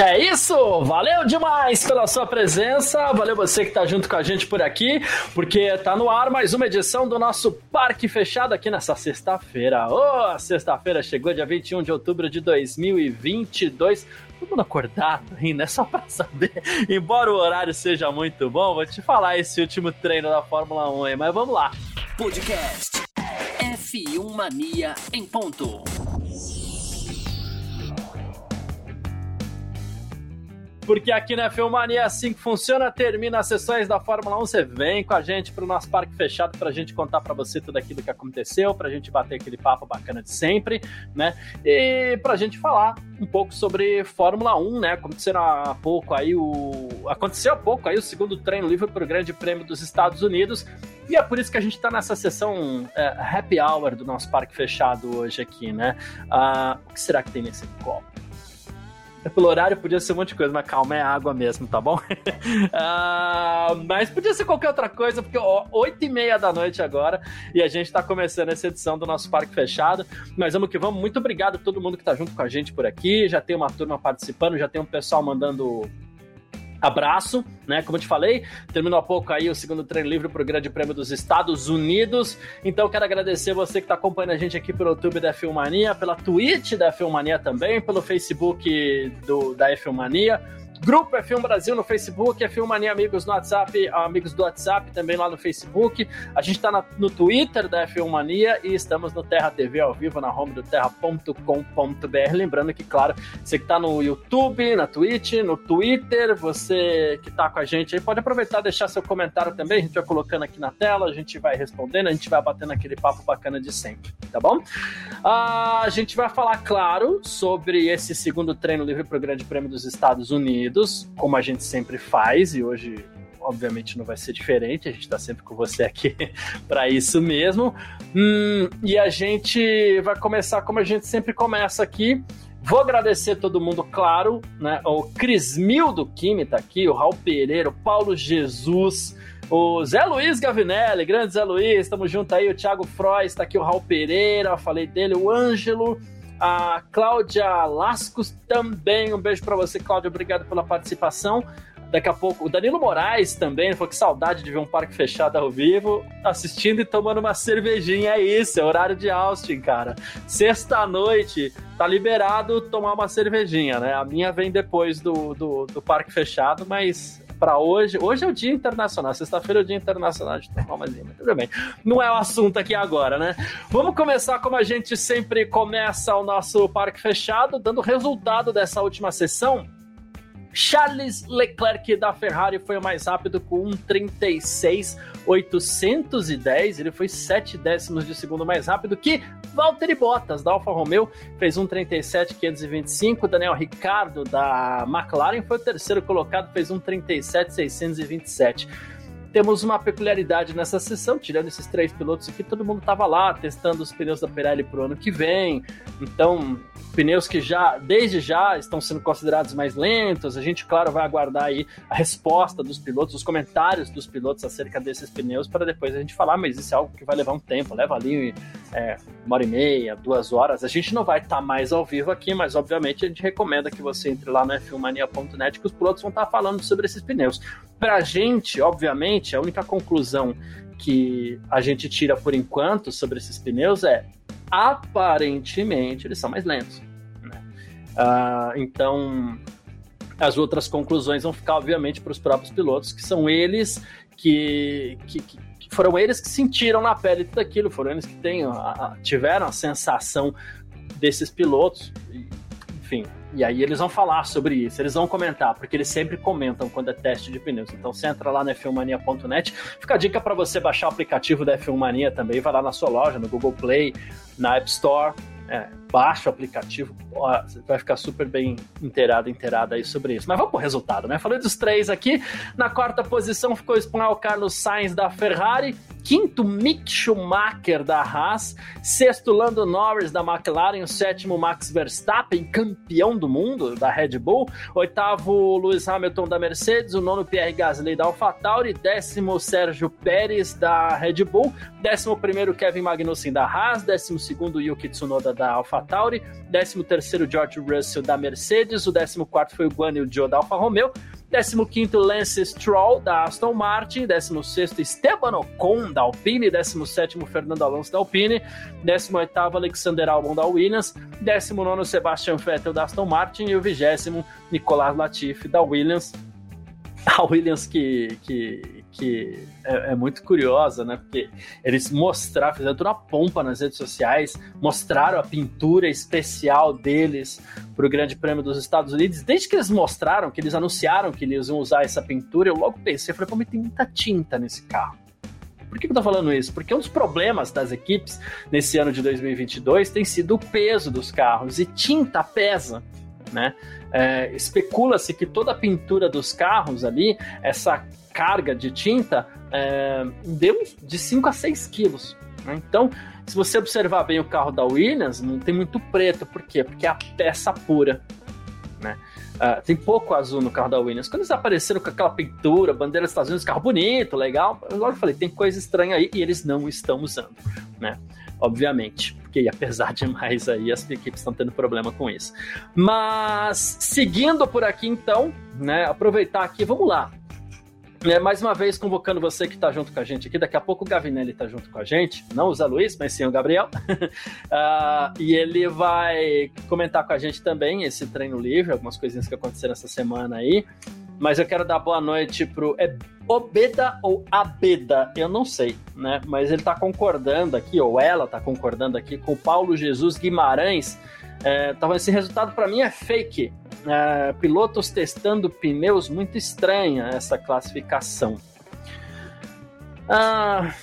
É isso! Valeu demais pela sua presença, valeu você que tá junto com a gente por aqui, porque tá no ar mais uma edição do nosso Parque Fechado aqui nessa sexta-feira. Oh, sexta-feira chegou, dia 21 de outubro de 2022. Todo mundo acordado ainda, é só pra saber. Embora o horário seja muito bom, vou te falar esse último treino da Fórmula 1 aí, mas vamos lá. Podcast F1 Mania em ponto. Porque aqui na Filmania é assim que funciona. Termina as sessões da Fórmula 1, você vem com a gente para o nosso parque fechado para a gente contar para você tudo aquilo que aconteceu, para a gente bater aquele papo bacana de sempre, né? E para a gente falar um pouco sobre Fórmula 1, né? Aconteceu há pouco aí o aconteceu há pouco aí o segundo treino livre para o Grande Prêmio dos Estados Unidos. E é por isso que a gente está nessa sessão é, happy hour do nosso parque fechado hoje aqui, né? Ah, o que será que tem nesse copo? Pelo horário podia ser um monte de coisa, mas calma, é água mesmo, tá bom? uh, mas podia ser qualquer outra coisa, porque ó, 8 e meia da noite agora e a gente tá começando essa edição do nosso Parque Fechado. Mas vamos que vamos. Muito obrigado a todo mundo que tá junto com a gente por aqui. Já tem uma turma participando, já tem um pessoal mandando abraço, né? Como eu te falei, terminou há pouco aí o segundo treino livre para o Grande Prêmio dos Estados Unidos. Então quero agradecer você que está acompanhando a gente aqui pelo YouTube da Filmania, pela Twitch da Filmania também, pelo Facebook do, da Filmania. Grupo F1 Brasil no Facebook, F1 Mania Amigos no WhatsApp, amigos do WhatsApp também lá no Facebook. A gente está no Twitter da F1 Mania e estamos no Terra TV ao vivo na home do terra.com.br. Lembrando que, claro, você que está no YouTube, na Twitch, no Twitter, você que está com a gente aí, pode aproveitar e deixar seu comentário também. A gente vai colocando aqui na tela, a gente vai respondendo, a gente vai batendo aquele papo bacana de sempre, tá bom? Ah, a gente vai falar, claro, sobre esse segundo treino livre para o Grande Prêmio dos Estados Unidos Unidos, como a gente sempre faz, e hoje obviamente não vai ser diferente, a gente está sempre com você aqui para isso mesmo. Hum, e a gente vai começar como a gente sempre começa aqui. Vou agradecer todo mundo, claro, né? O Crismildo Kimi tá aqui, o Raul Pereira, o Paulo Jesus, o Zé Luiz Gavinelli, grande Zé Luiz, estamos junto aí, o Thiago Frois, tá aqui o Raul Pereira, falei dele, o Ângelo, a Cláudia Lascos também. Um beijo para você, Cláudia. Obrigado pela participação. Daqui a pouco, o Danilo Moraes também, falou que saudade de ver um parque fechado ao vivo, assistindo e tomando uma cervejinha. É isso, é horário de Austin, cara. Sexta-noite, tá liberado tomar uma cervejinha, né? A minha vem depois do, do, do parque fechado, mas para hoje. Hoje é o Dia Internacional, sexta-feira é o Dia Internacional de tomar uma lima. Tudo bem. Não é o assunto aqui agora, né? Vamos começar como a gente sempre começa o nosso parque fechado, dando resultado dessa última sessão. Charles Leclerc da Ferrari foi o mais rápido com 1,36,810. Ele foi 7 décimos de segundo mais rápido que Valtteri Bottas da Alfa Romeo fez 1,37,525. Daniel Ricardo da McLaren foi o terceiro colocado, fez 1,37,627 temos uma peculiaridade nessa sessão, tirando esses três pilotos aqui, todo mundo estava lá testando os pneus da Pirelli para o ano que vem. Então, pneus que já, desde já, estão sendo considerados mais lentos. A gente, claro, vai aguardar aí a resposta dos pilotos, os comentários dos pilotos acerca desses pneus, para depois a gente falar, mas isso é algo que vai levar um tempo, leva ali é, uma hora e meia, duas horas. A gente não vai estar tá mais ao vivo aqui, mas obviamente a gente recomenda que você entre lá no f1mania.net que os pilotos vão estar tá falando sobre esses pneus. Para a gente, obviamente, a única conclusão que a gente tira por enquanto sobre esses pneus é aparentemente eles são mais lentos. Uh, então, as outras conclusões vão ficar, obviamente, para os próprios pilotos, que são eles que, que, foram eles que sentiram na pele tudo aquilo, foram eles que tem, a, tiveram a sensação desses pilotos, enfim. E aí eles vão falar sobre isso, eles vão comentar, porque eles sempre comentam quando é teste de pneus. Então você entra lá na f1mania.net, fica a dica para você baixar o aplicativo da F1 Mania também, vai lá na sua loja, no Google Play, na App Store, é, baixa o aplicativo, você vai ficar super bem inteirado, inteirada aí sobre isso. Mas vamos pro resultado, né? Falei dos três aqui. Na quarta posição ficou o espanhol Carlos Sainz da Ferrari, quinto Mick Schumacher da Haas, sexto Lando Norris da McLaren, o sétimo Max Verstappen, campeão do mundo da Red Bull, oitavo Lewis Hamilton da Mercedes, o nono Pierre Gasly da AlphaTauri, décimo Sérgio Pérez da Red Bull, décimo primeiro Kevin Magnussen da Haas, décimo segundo Yuki Tsunoda da AlphaTauri, décimo terceiro George Russell da Mercedes, o décimo quarto foi o Guan Yu Zhou da Alfa Romeo, 15 Lance Stroll, da Aston Martin. 16 Esteban Ocon, da Alpine. 17 Fernando Alonso, da Alpine. 18 Alexander Albon, da Williams. 19 Sebastian Vettel, da Aston Martin. E o 20 Nicolas Latifi, da Williams. A Williams que, que que é, é, muito curiosa, né? Porque eles mostraram, fizeram toda uma pompa nas redes sociais, mostraram a pintura especial deles para o Grande Prêmio dos Estados Unidos. Desde que eles mostraram, que eles anunciaram que eles iam usar essa pintura, eu logo pensei, eu falei, pô, mas tem muita tinta nesse carro. Por que eu tô falando isso? Porque um dos problemas das equipes nesse ano de 2022 tem sido o peso dos carros, e tinta pesa, né? É, Especula-se que toda a pintura dos carros ali, essa carga de tinta, é, deu de 5 a 6 quilos. Né? Então, se você observar bem o carro da Williams, não tem muito preto. Por quê? Porque é a peça pura. Né? Uh, tem pouco azul no carro da Williams. Quando eles apareceram com aquela pintura, bandeira dos Estados Unidos, carro bonito, legal, eu logo falei, tem coisa estranha aí e eles não estão usando, né? Obviamente, porque ia pesar demais aí, as equipes estão tendo problema com isso. Mas, seguindo por aqui então, né, aproveitar aqui, vamos lá. É, mais uma vez convocando você que está junto com a gente aqui. Daqui a pouco o Gavinelli está junto com a gente, não o Zé Luiz, mas sim o Gabriel. uh, e ele vai comentar com a gente também esse treino livre, algumas coisinhas que aconteceram essa semana aí. Mas eu quero dar boa noite pro. É Obeda ou Abeda? Eu não sei, né? Mas ele está concordando aqui, ou ela está concordando aqui, com o Paulo Jesus Guimarães. É, então, esse resultado para mim é fake. É, pilotos testando pneus, muito estranha essa classificação. Ah,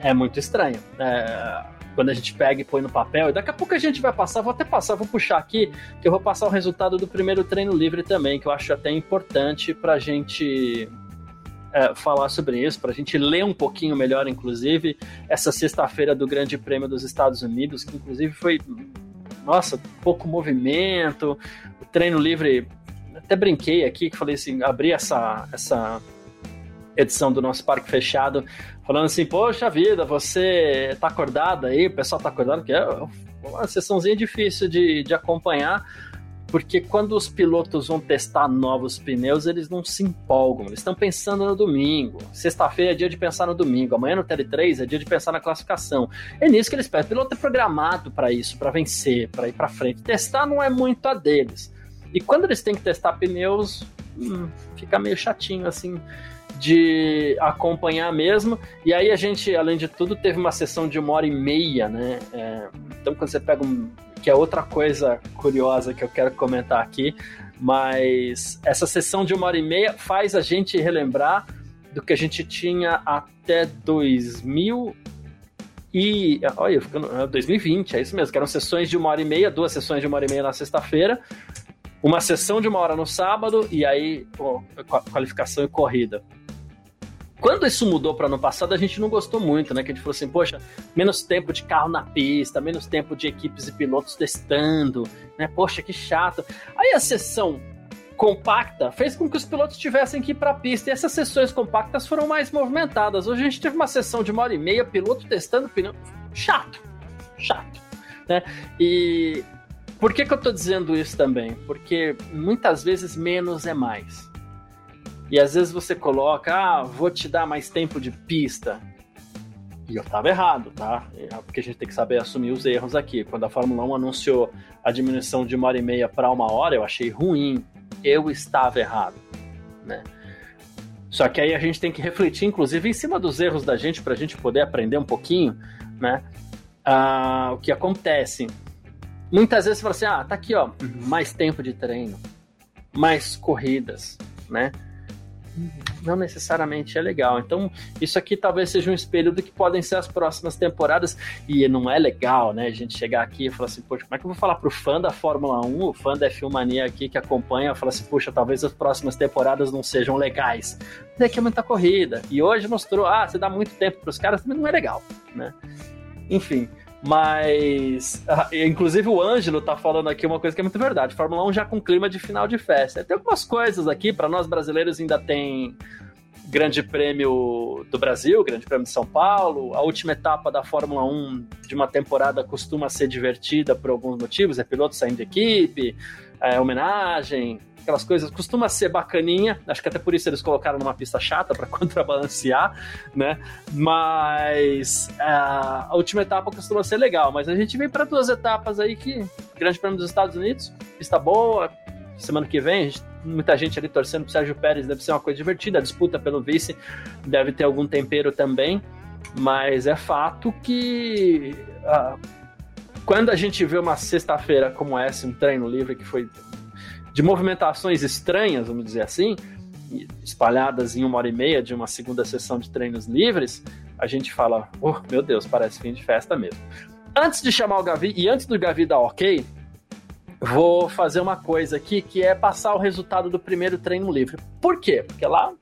é muito estranho. É, quando a gente pega e põe no papel, e daqui a pouco a gente vai passar, vou até passar, vou puxar aqui, que eu vou passar o resultado do primeiro treino livre também, que eu acho até importante para a gente é, falar sobre isso, para a gente ler um pouquinho melhor, inclusive, essa sexta-feira do Grande Prêmio dos Estados Unidos, que inclusive foi nossa, pouco movimento, o treino livre, até brinquei aqui, que falei assim, abri essa, essa edição do nosso parque fechado, falando assim, poxa vida, você tá acordado aí, o pessoal tá acordado, que é uma sessãozinha difícil de, de acompanhar, porque quando os pilotos vão testar novos pneus, eles não se empolgam, eles estão pensando no domingo. Sexta-feira é dia de pensar no domingo, amanhã no TL3 é dia de pensar na classificação. É nisso que eles pensam. O piloto é programado para isso, para vencer, para ir para frente. Testar não é muito a deles. E quando eles têm que testar pneus, hum, fica meio chatinho assim de acompanhar mesmo. E aí a gente, além de tudo, teve uma sessão de uma hora e meia, né? É, então quando você pega um que é outra coisa curiosa que eu quero comentar aqui, mas essa sessão de uma hora e meia faz a gente relembrar do que a gente tinha até 2000 e olha, 2020, é isso mesmo, que eram sessões de uma hora e meia, duas sessões de uma hora e meia na sexta-feira, uma sessão de uma hora no sábado e aí qualificação e corrida. Quando isso mudou para ano passado, a gente não gostou muito, né? Que a gente falou assim, poxa, menos tempo de carro na pista, menos tempo de equipes e pilotos testando, né? Poxa, que chato. Aí a sessão compacta fez com que os pilotos tivessem que ir para a pista e essas sessões compactas foram mais movimentadas. Hoje a gente teve uma sessão de uma hora e meia, piloto testando pneu. Chato, chato, né? E por que, que eu estou dizendo isso também? Porque muitas vezes menos é mais. E às vezes você coloca, ah, vou te dar mais tempo de pista. E eu estava errado, tá? É, porque a gente tem que saber assumir os erros aqui. Quando a Fórmula 1 anunciou a diminuição de uma hora e meia para uma hora, eu achei ruim. Eu estava errado, né? Só que aí a gente tem que refletir, inclusive, em cima dos erros da gente, para a gente poder aprender um pouquinho, né? Ah, o que acontece. Muitas vezes você fala assim: ah, tá aqui, ó, mais tempo de treino, mais corridas, né? Não necessariamente é legal. Então, isso aqui talvez seja um espelho do que podem ser as próximas temporadas. E não é legal, né? A gente chegar aqui e falar assim, poxa, como é que eu vou falar pro fã da Fórmula 1, o fã da F1 Mania aqui que acompanha, falar assim, poxa, talvez as próximas temporadas não sejam legais. Daqui é muita corrida. E hoje mostrou, ah, você dá muito tempo pros caras, também não é legal, né? Enfim. Mas, ah, inclusive o Ângelo tá falando aqui uma coisa que é muito verdade. Fórmula 1 já com clima de final de festa. Tem algumas coisas aqui, para nós brasileiros ainda tem Grande Prêmio do Brasil, Grande Prêmio de São Paulo. A última etapa da Fórmula 1 de uma temporada costuma ser divertida por alguns motivos, é piloto saindo de equipe, é homenagem, aquelas coisas, costuma ser bacaninha, acho que até por isso eles colocaram numa pista chata para contrabalancear, né? Mas é, a última etapa costuma ser legal, mas a gente vem para duas etapas aí que Grande Prêmio dos Estados Unidos, pista boa, semana que vem, gente, muita gente ali torcendo pro Sérgio Pérez, deve ser uma coisa divertida, a disputa pelo vice deve ter algum tempero também, mas é fato que uh, quando a gente vê uma sexta-feira como essa, um treino livre que foi de movimentações estranhas, vamos dizer assim, espalhadas em uma hora e meia de uma segunda sessão de treinos livres, a gente fala, oh, meu Deus, parece fim de festa mesmo. Antes de chamar o Gavi, e antes do Gavi dar ok, vou fazer uma coisa aqui, que é passar o resultado do primeiro treino livre. Por quê? Porque lá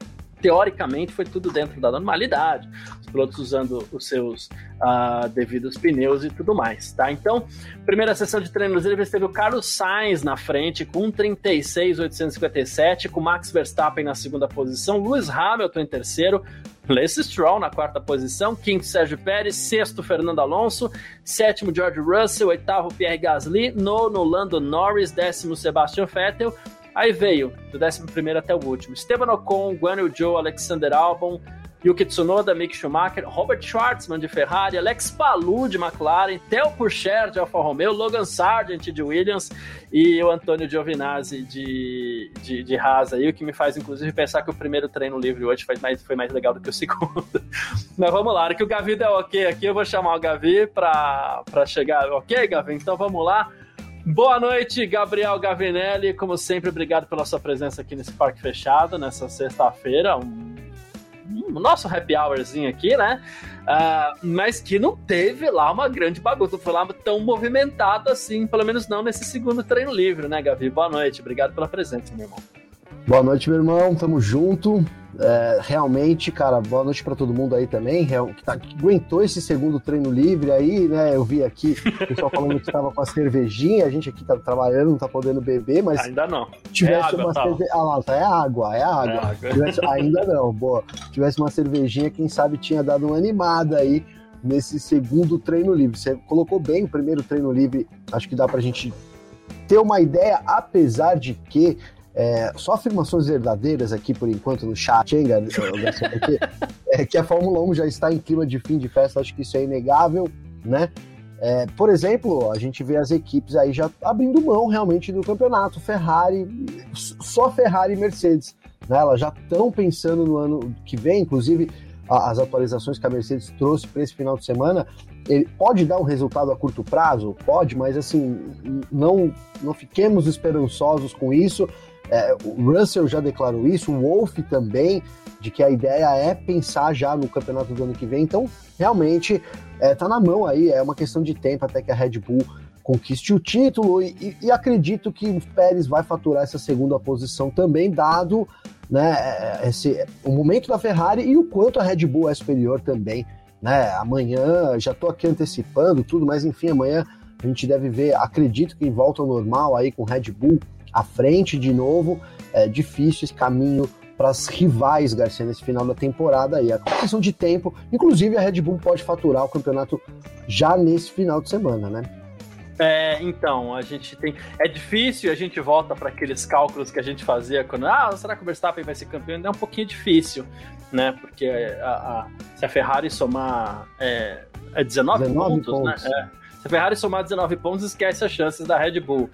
teoricamente foi tudo dentro da normalidade, os pilotos usando os seus uh, devidos pneus e tudo mais, tá? Então, primeira sessão de treinos livres teve o Carlos Sainz na frente com 36,857, com Max Verstappen na segunda posição, Lewis Hamilton em terceiro, Lance Stroll na quarta posição, quinto Sérgio Pérez, sexto Fernando Alonso, sétimo George Russell, oitavo Pierre Gasly, nono Lando Norris, décimo Sebastian Vettel, Aí veio, do 11 até o último, Esteban Ocon, Guan Yu Zhou, Alexander Albon, Yuki Tsunoda, Mick Schumacher, Robert Schwartzman de Ferrari, Alex Palou de McLaren, Theo Pourchaire de Alfa Romeo, Logan Sargent de Williams e o Antônio Giovinazzi de, de, de Haas aí, o que me faz inclusive pensar que o primeiro treino livre hoje foi mais, foi mais legal do que o segundo. Mas vamos lá, que o Gavi deu ok aqui, eu vou chamar o Gavi para chegar. Ok, Gavi? Então vamos lá. Boa noite, Gabriel Gavinelli. Como sempre, obrigado pela sua presença aqui nesse parque fechado, nessa sexta-feira. Um, um, nosso happy hourzinho aqui, né? Uh, mas que não teve lá uma grande bagunça, não foi lá tão movimentado assim, pelo menos não nesse segundo treino livre, né, Gavi? Boa noite, obrigado pela presença, meu irmão. Boa noite, meu irmão. Tamo junto. É, realmente, cara, boa noite para todo mundo aí também, que, tá, que, aguentou esse segundo treino livre aí, né? Eu vi aqui o pessoal falando que estava com a cervejinha, a gente aqui tá trabalhando, não tá podendo beber, mas. Ainda não. Tivesse é água, uma cerveja. Ah lá, tá, é água, é água. É água. Tivesse... Ainda não, boa. Tivesse uma cervejinha, quem sabe tinha dado uma animada aí nesse segundo treino livre. Você colocou bem o primeiro treino livre, acho que dá pra gente ter uma ideia, apesar de que é, só afirmações verdadeiras aqui por enquanto no chat, hein, Porque, é, que a Fórmula 1 já está em clima de fim de festa, acho que isso é inegável, né? É, por exemplo, a gente vê as equipes aí já abrindo mão realmente do campeonato. Ferrari, só Ferrari e Mercedes. Né? Elas já estão pensando no ano que vem, inclusive as atualizações que a Mercedes trouxe para esse final de semana. Ele pode dar um resultado a curto prazo? Pode, mas assim, não, não fiquemos esperançosos com isso. É, o Russell já declarou isso, o Wolff também, de que a ideia é pensar já no campeonato do ano que vem. Então, realmente, é, tá na mão aí, é uma questão de tempo até que a Red Bull conquiste o título e, e, acredito que o Pérez vai faturar essa segunda posição também, dado né, é, esse, o momento da Ferrari e o quanto a Red Bull é superior também. Né? Amanhã, já estou aqui antecipando tudo, mas enfim, amanhã a gente deve ver, acredito que volta ao normal aí com Red Bull à frente de novo. É difícil esse caminho para as rivais, Garcia, nesse final da temporada aí. É questão de tempo. Inclusive, a Red Bull pode faturar o campeonato já nesse final de semana, né? É, então, a gente tem. É difícil, a gente volta para aqueles cálculos que a gente fazia quando. Ah, será que o Verstappen vai ser campeão? É um pouquinho difícil, né? Porque a, a, se a Ferrari somar. É, é 19, 19 pontos, né? pontos, né? É. Se a Ferrari somar 19 pontos, esquece as chances da Red Bull.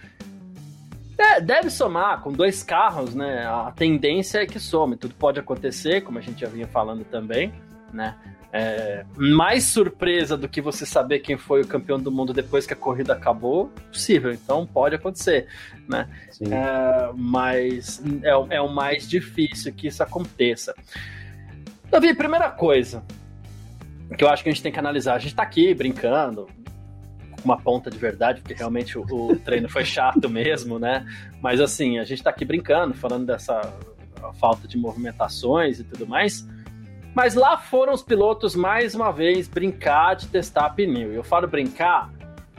É, deve somar, com dois carros, né? A tendência é que some. Tudo pode acontecer, como a gente já vinha falando também, né? É, mais surpresa do que você saber quem foi o campeão do mundo depois que a corrida acabou, possível. Então pode acontecer, né? É, mas é, é o mais difícil que isso aconteça. Davi, primeira coisa que eu acho que a gente tem que analisar. A gente tá aqui brincando, uma ponta de verdade, porque realmente o, o treino foi chato mesmo, né? Mas assim, a gente tá aqui brincando, falando dessa falta de movimentações e tudo mais. Mas lá foram os pilotos mais uma vez brincar de testar pneu. E eu falo brincar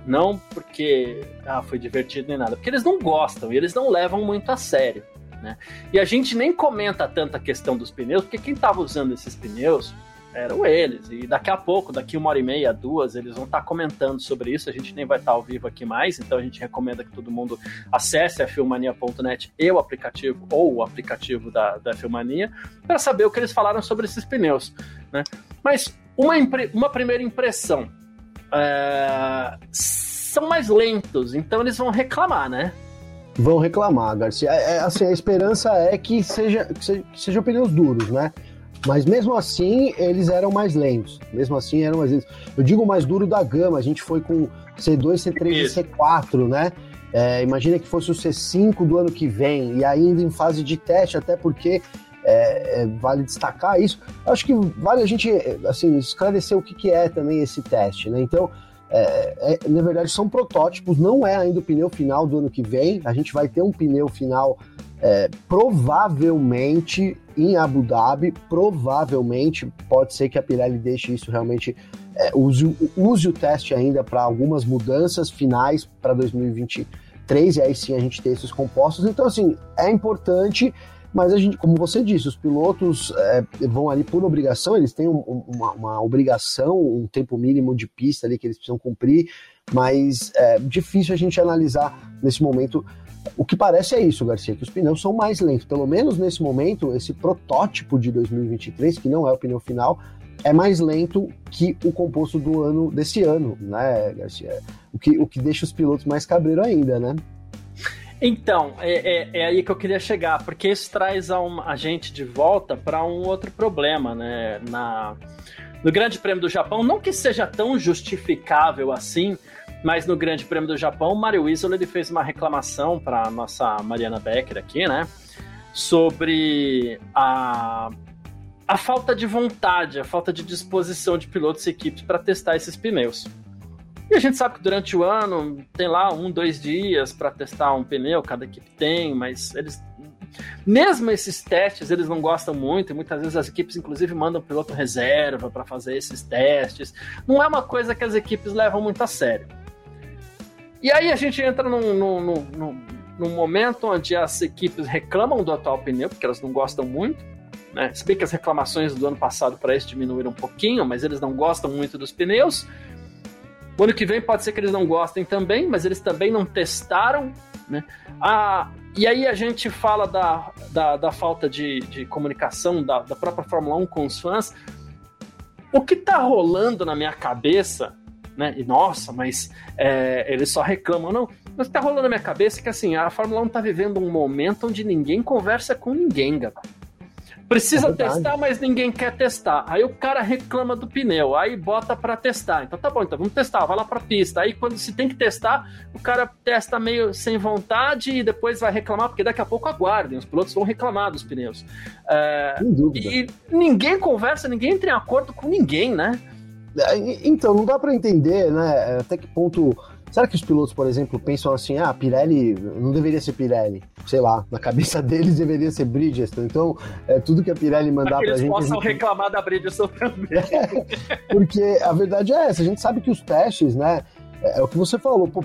não porque ah, foi divertido nem nada, porque eles não gostam e eles não levam muito a sério. Né? E a gente nem comenta tanto a questão dos pneus, porque quem estava usando esses pneus eram eles. E daqui a pouco, daqui uma hora e meia, duas, eles vão estar tá comentando sobre isso. A gente nem vai estar tá ao vivo aqui mais, então a gente recomenda que todo mundo acesse a filmania.net e o aplicativo, ou o aplicativo da, da Filmania, para saber o que eles falaram sobre esses pneus. Né? Mas uma, uma primeira impressão. É... São mais lentos, então eles vão reclamar, né? Vão reclamar, Garcia. É, é assim, a esperança é que, seja, que, seja, que sejam pneus duros, né? Mas mesmo assim, eles eram mais lentos. Mesmo assim, eram mais lentos. Eu digo mais duro da gama, a gente foi com C2, C3 Isso. e C4, né? É, imagina que fosse o C5 do ano que vem, e ainda em fase de teste, até porque é, é, vale destacar isso. Acho que vale a gente assim, esclarecer o que, que é também esse teste, né? Então, é, é, na verdade, são protótipos, não é ainda o pneu final do ano que vem. A gente vai ter um pneu final é, provavelmente em Abu Dhabi, provavelmente pode ser que a Pirelli deixe isso realmente, é, use, use o teste ainda para algumas mudanças finais para 2023, e aí sim a gente ter esses compostos. Então, assim, é importante, mas a gente, como você disse, os pilotos é, vão ali por obrigação, eles têm um, uma, uma, obrigação, um tempo mínimo de pista ali que eles precisam cumprir, mas é difícil a gente analisar nesse momento o que parece é isso, Garcia, que os pneus são mais lentos. Pelo menos nesse momento, esse protótipo de 2023, que não é o pneu final, é mais lento que o composto do ano desse ano, né, Garcia? O que, o que deixa os pilotos mais cabreiro ainda, né? Então, é, é, é, aí que eu queria chegar, porque isso traz a, a gente de volta para um outro problema, né? Na, no Grande Prêmio do Japão, não que seja tão justificável assim, mas no Grande Prêmio do Japão, Mario Isola ele fez uma reclamação para nossa Mariana Becker aqui, né? Sobre a, a falta de vontade, a falta de disposição de pilotos e equipes para testar esses pneus. E a gente sabe que durante o ano tem lá um, dois dias para testar um pneu, cada equipe tem, mas eles. Mesmo esses testes eles não gostam muito, e muitas vezes as equipes, inclusive, mandam piloto reserva para fazer esses testes. Não é uma coisa que as equipes levam muito a sério. E aí a gente entra num, num, num, num momento onde as equipes reclamam do atual pneu, porque elas não gostam muito. Né? Se bem que as reclamações do ano passado para esse diminuíram um pouquinho, mas eles não gostam muito dos pneus. O ano que vem pode ser que eles não gostem também, mas eles também não testaram. Né? Ah, e aí a gente fala da, da, da falta de, de comunicação da, da própria Fórmula 1 com os fãs. O que está rolando na minha cabeça né? E nossa, mas é, eles só reclamam. Não, mas tá rolando na minha cabeça que assim, a Fórmula 1 tá vivendo um momento onde ninguém conversa com ninguém, galera. Precisa é testar, mas ninguém quer testar. Aí o cara reclama do pneu, aí bota para testar. Então tá bom, então vamos testar, vai lá pra pista. Aí quando se tem que testar, o cara testa meio sem vontade e depois vai reclamar, porque daqui a pouco aguardem, os pilotos vão reclamar dos pneus. É, e ninguém conversa, ninguém entra em acordo com ninguém, né? Então, não dá para entender, né? Até que ponto. Será que os pilotos, por exemplo, pensam assim, ah, Pirelli não deveria ser Pirelli? Sei lá, na cabeça deles deveria ser Bridgestone. Então, é, tudo que a Pirelli mandar pra gente... Eles possam gente... reclamar da Bridgestone também. É, porque a verdade é essa, a gente sabe que os testes, né, é, é o que você falou, pô,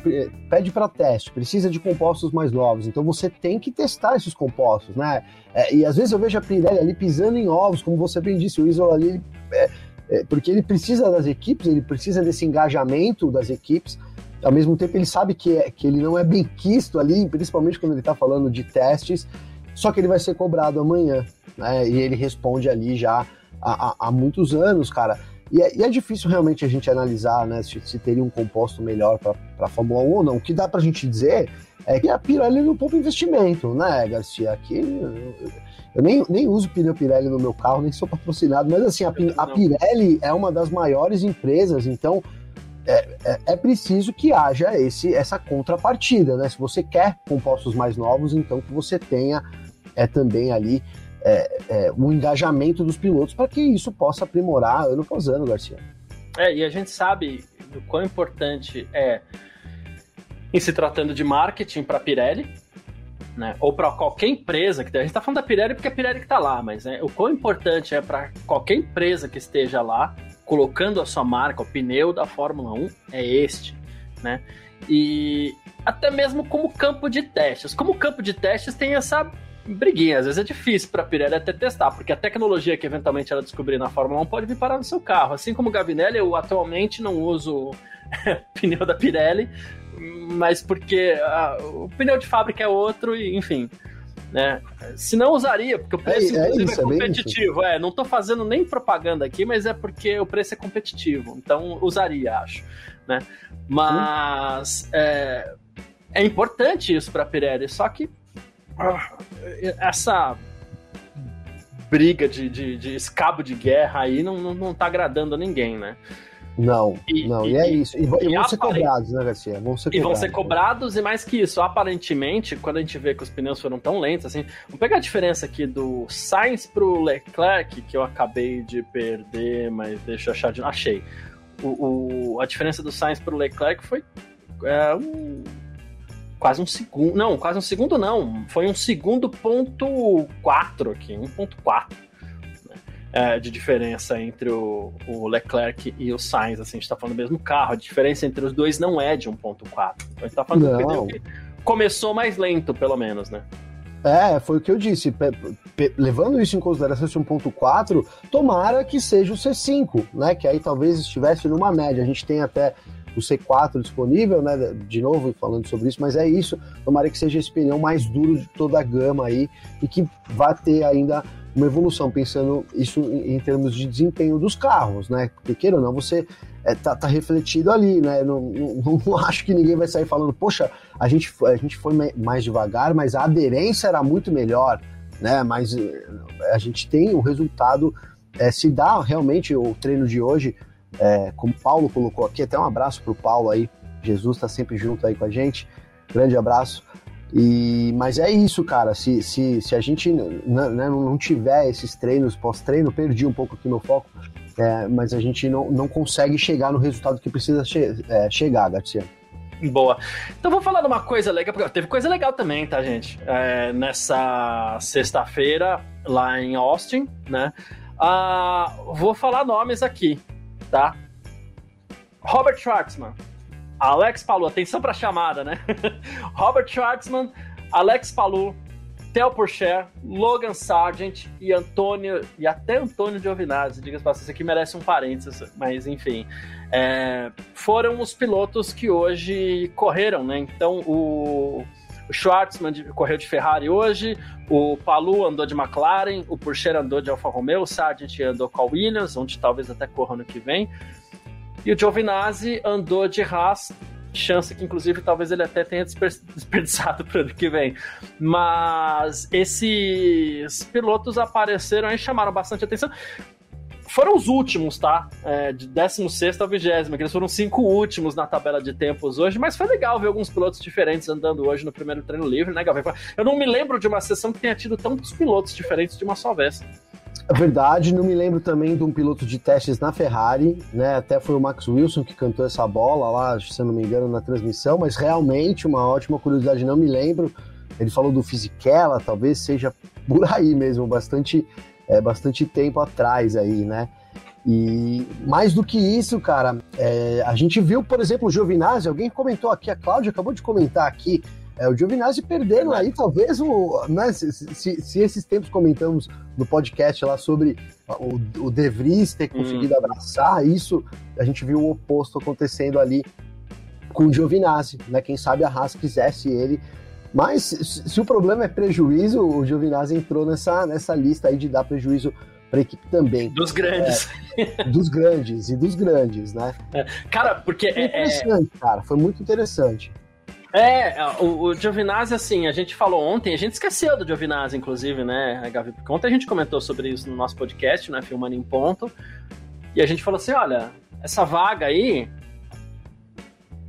pede para teste, precisa de compostos mais novos, então você tem que testar esses compostos, né? É, e às vezes eu vejo a Pirelli ali pisando em ovos, como você bem disse, o Isola ali, é, é, porque ele precisa das equipes, ele precisa desse engajamento das equipes. Ao mesmo tempo, ele sabe que, é, que ele não é bem quisto ali, principalmente quando ele está falando de testes, só que ele vai ser cobrado amanhã, né? E ele responde ali já há, há, há muitos anos, cara. E é, e é, difícil realmente a gente analisar né, se, se teria um composto melhor para a Fórmula 1 ou não. O que dá para a gente dizer é que a Pirelli não poupa investimento, né, Garcia? Aqui eu, eu nem, nem uso pneu Pirelli no meu carro, nem sou patrocinado, mas assim, a, a Pirelli é uma das maiores empresas, então é, é, é, preciso que haja esse, essa contrapartida, né? Se você quer compostos mais novos, então que você tenha é, também ali é, é, um engajamento dos pilotos para que isso possa aprimorar ano após ano, Garcia. É, e a gente sabe o quão importante é, em se tratando de marketing para a Pirelli, né, ou para qualquer empresa, que a gente está falando da Pirelli porque é a Pirelli que está lá, mas né, o quão importante é para qualquer empresa que esteja lá, colocando a sua marca, o pneu da Fórmula 1 é este, né? E até mesmo como campo de testes. Como campo de testes tem essa briguinha. Às vezes é difícil para a Pirelli até testar, porque a tecnologia que eventualmente ela descobrir na Fórmula 1 pode vir parar no seu carro. Assim como o Gavinelli, eu atualmente não uso pneu da Pirelli, mas porque uh, o pneu de fábrica é outro e, enfim. Né? Se não usaria, porque o é, preço é, é, isso, é competitivo. É, não estou fazendo nem propaganda aqui, mas é porque o preço é competitivo. Então usaria, acho. Né? Mas é, é importante isso para a Pirelli, só que essa briga de, de, de, escabo de guerra aí não, não, não tá agradando a ninguém, né? Não, e, não, e, e é isso. E, e vão ser cobrados, né, Garcia? Vão ser cobrados, e vão ser cobrados, e mais que isso, aparentemente, quando a gente vê que os pneus foram tão lentos, assim, vamos pegar a diferença aqui do Sainz pro Leclerc, que eu acabei de perder, mas deixa eu achar de. Achei. O, o a diferença do Sainz pro Leclerc foi é, um quase um segundo. Não, quase um segundo não. Foi um segundo ponto 4 aqui, 1.4 né? é, de diferença entre o, o, Leclerc e o Sainz. Assim, a gente tá falando do mesmo carro. A diferença entre os dois não é de 1.4. Então a gente tá falando não. que começou mais lento, pelo menos, né? É, foi o que eu disse. levando isso em consideração, esse 1.4, tomara que seja o C5, né? Que aí talvez estivesse numa média. A gente tem até o C4 disponível, né? De novo falando sobre isso, mas é isso. Tomara que seja esse pneu mais duro de toda a gama aí e que vá ter ainda uma evolução, pensando isso em, em termos de desempenho dos carros, né? Porque queira ou não, você é, tá, tá, refletido ali, né? Não, não, não, acho que ninguém vai sair falando, poxa, a gente, a gente foi mais devagar, mas a aderência era muito melhor, né? Mas eh, a gente tem o resultado, é, se dá realmente o treino de hoje é, como Paulo colocou aqui, até um abraço para o Paulo aí. Jesus está sempre junto aí com a gente. Grande abraço. E, mas é isso, cara. Se, se, se a gente né, não tiver esses treinos pós-treino, perdi um pouco aqui meu foco, é, mas a gente não, não consegue chegar no resultado que precisa che é, chegar, Garcia. Boa. Então vou falar de uma coisa legal, porque teve coisa legal também, tá, gente? É, nessa sexta-feira, lá em Austin, né? Ah, vou falar nomes aqui tá? Robert Schwartzman, Alex Palu, atenção para a chamada, né? Robert Schwartzman, Alex Palu, Theo Porcher, Logan Sargent e Antônio, e até Antônio Giovinazzi, diga-se passagem, isso aqui merece um parênteses, mas enfim, é, foram os pilotos que hoje correram, né? Então o, o Schwartzman correu de Ferrari hoje, o Palu andou de McLaren, o Pourchaire andou de Alfa Romeo, o Sargent andou com a Williams, onde talvez até corra no que vem. E o Giovinazzi andou de Haas, chance que inclusive talvez ele até tenha desperdiçado para o ano que vem. Mas esses pilotos apareceram e chamaram bastante atenção foram os últimos, tá? É, de 16 a 20, que eles foram cinco últimos na tabela de tempos hoje, mas foi legal ver alguns pilotos diferentes andando hoje no primeiro treino livre, né, Gabriel? Eu não me lembro de uma sessão que tenha tido tantos pilotos diferentes de uma só vez. É verdade, não me lembro também de um piloto de testes na Ferrari, né? Até foi o Max Wilson que cantou essa bola lá, se eu não me engano, na transmissão, mas realmente uma ótima curiosidade, não me lembro. Ele falou do Fisichella, talvez seja por aí mesmo, bastante é, bastante tempo atrás aí, né? E mais do que isso, cara, é, a gente viu, por exemplo, o Giovinazzi, alguém comentou aqui, a Cláudia acabou de comentar aqui, é, o Giovinazzi perdendo aí, talvez, o, né, se, se, se, esses tempos comentamos no podcast lá sobre o, o De Vries ter conseguido hum. abraçar, isso a gente viu o oposto acontecendo ali com o Giovinazzi, né? Quem sabe a Haas quisesse ele mas se o problema é prejuízo, o Giovinazzi entrou nessa, nessa lista aí de dar prejuízo para a equipe também. Dos grandes. É, dos grandes e dos grandes, né? É. Cara, porque. Foi interessante, é... cara, foi muito interessante. É, o, o Giovinazzi, assim, a gente falou ontem, a gente esqueceu do Giovinazzi, inclusive, né, Gavi? Porque ontem a gente comentou sobre isso no nosso podcast, né, Filmando em Ponto, e a gente falou assim, olha, essa vaga aí,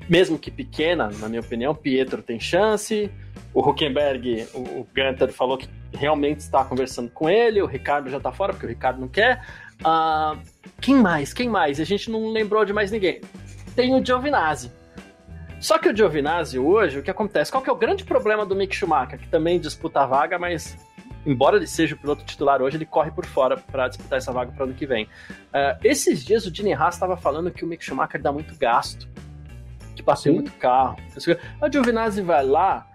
mesmo que pequena, na minha opinião, Pietro tem chance, o Huckenberg, o, o Gunter falou que realmente está conversando com ele, o Ricardo já está fora, porque o Ricardo não quer. Uh, quem mais? Quem mais? A gente não lembrou de mais ninguém. Tem o Giovinazzi. Só que o Giovinazzi hoje, o que acontece? Qual que é o grande problema do Mick Schumacher, que também disputa a vaga, mas embora ele seja o piloto titular hoje, ele corre por fora para disputar essa vaga para ano que vem. Uh, esses dias o Dini Haas estava falando que o Mick Schumacher dá muito gasto, que passeia muito carro. O Giovinazzi vai lá,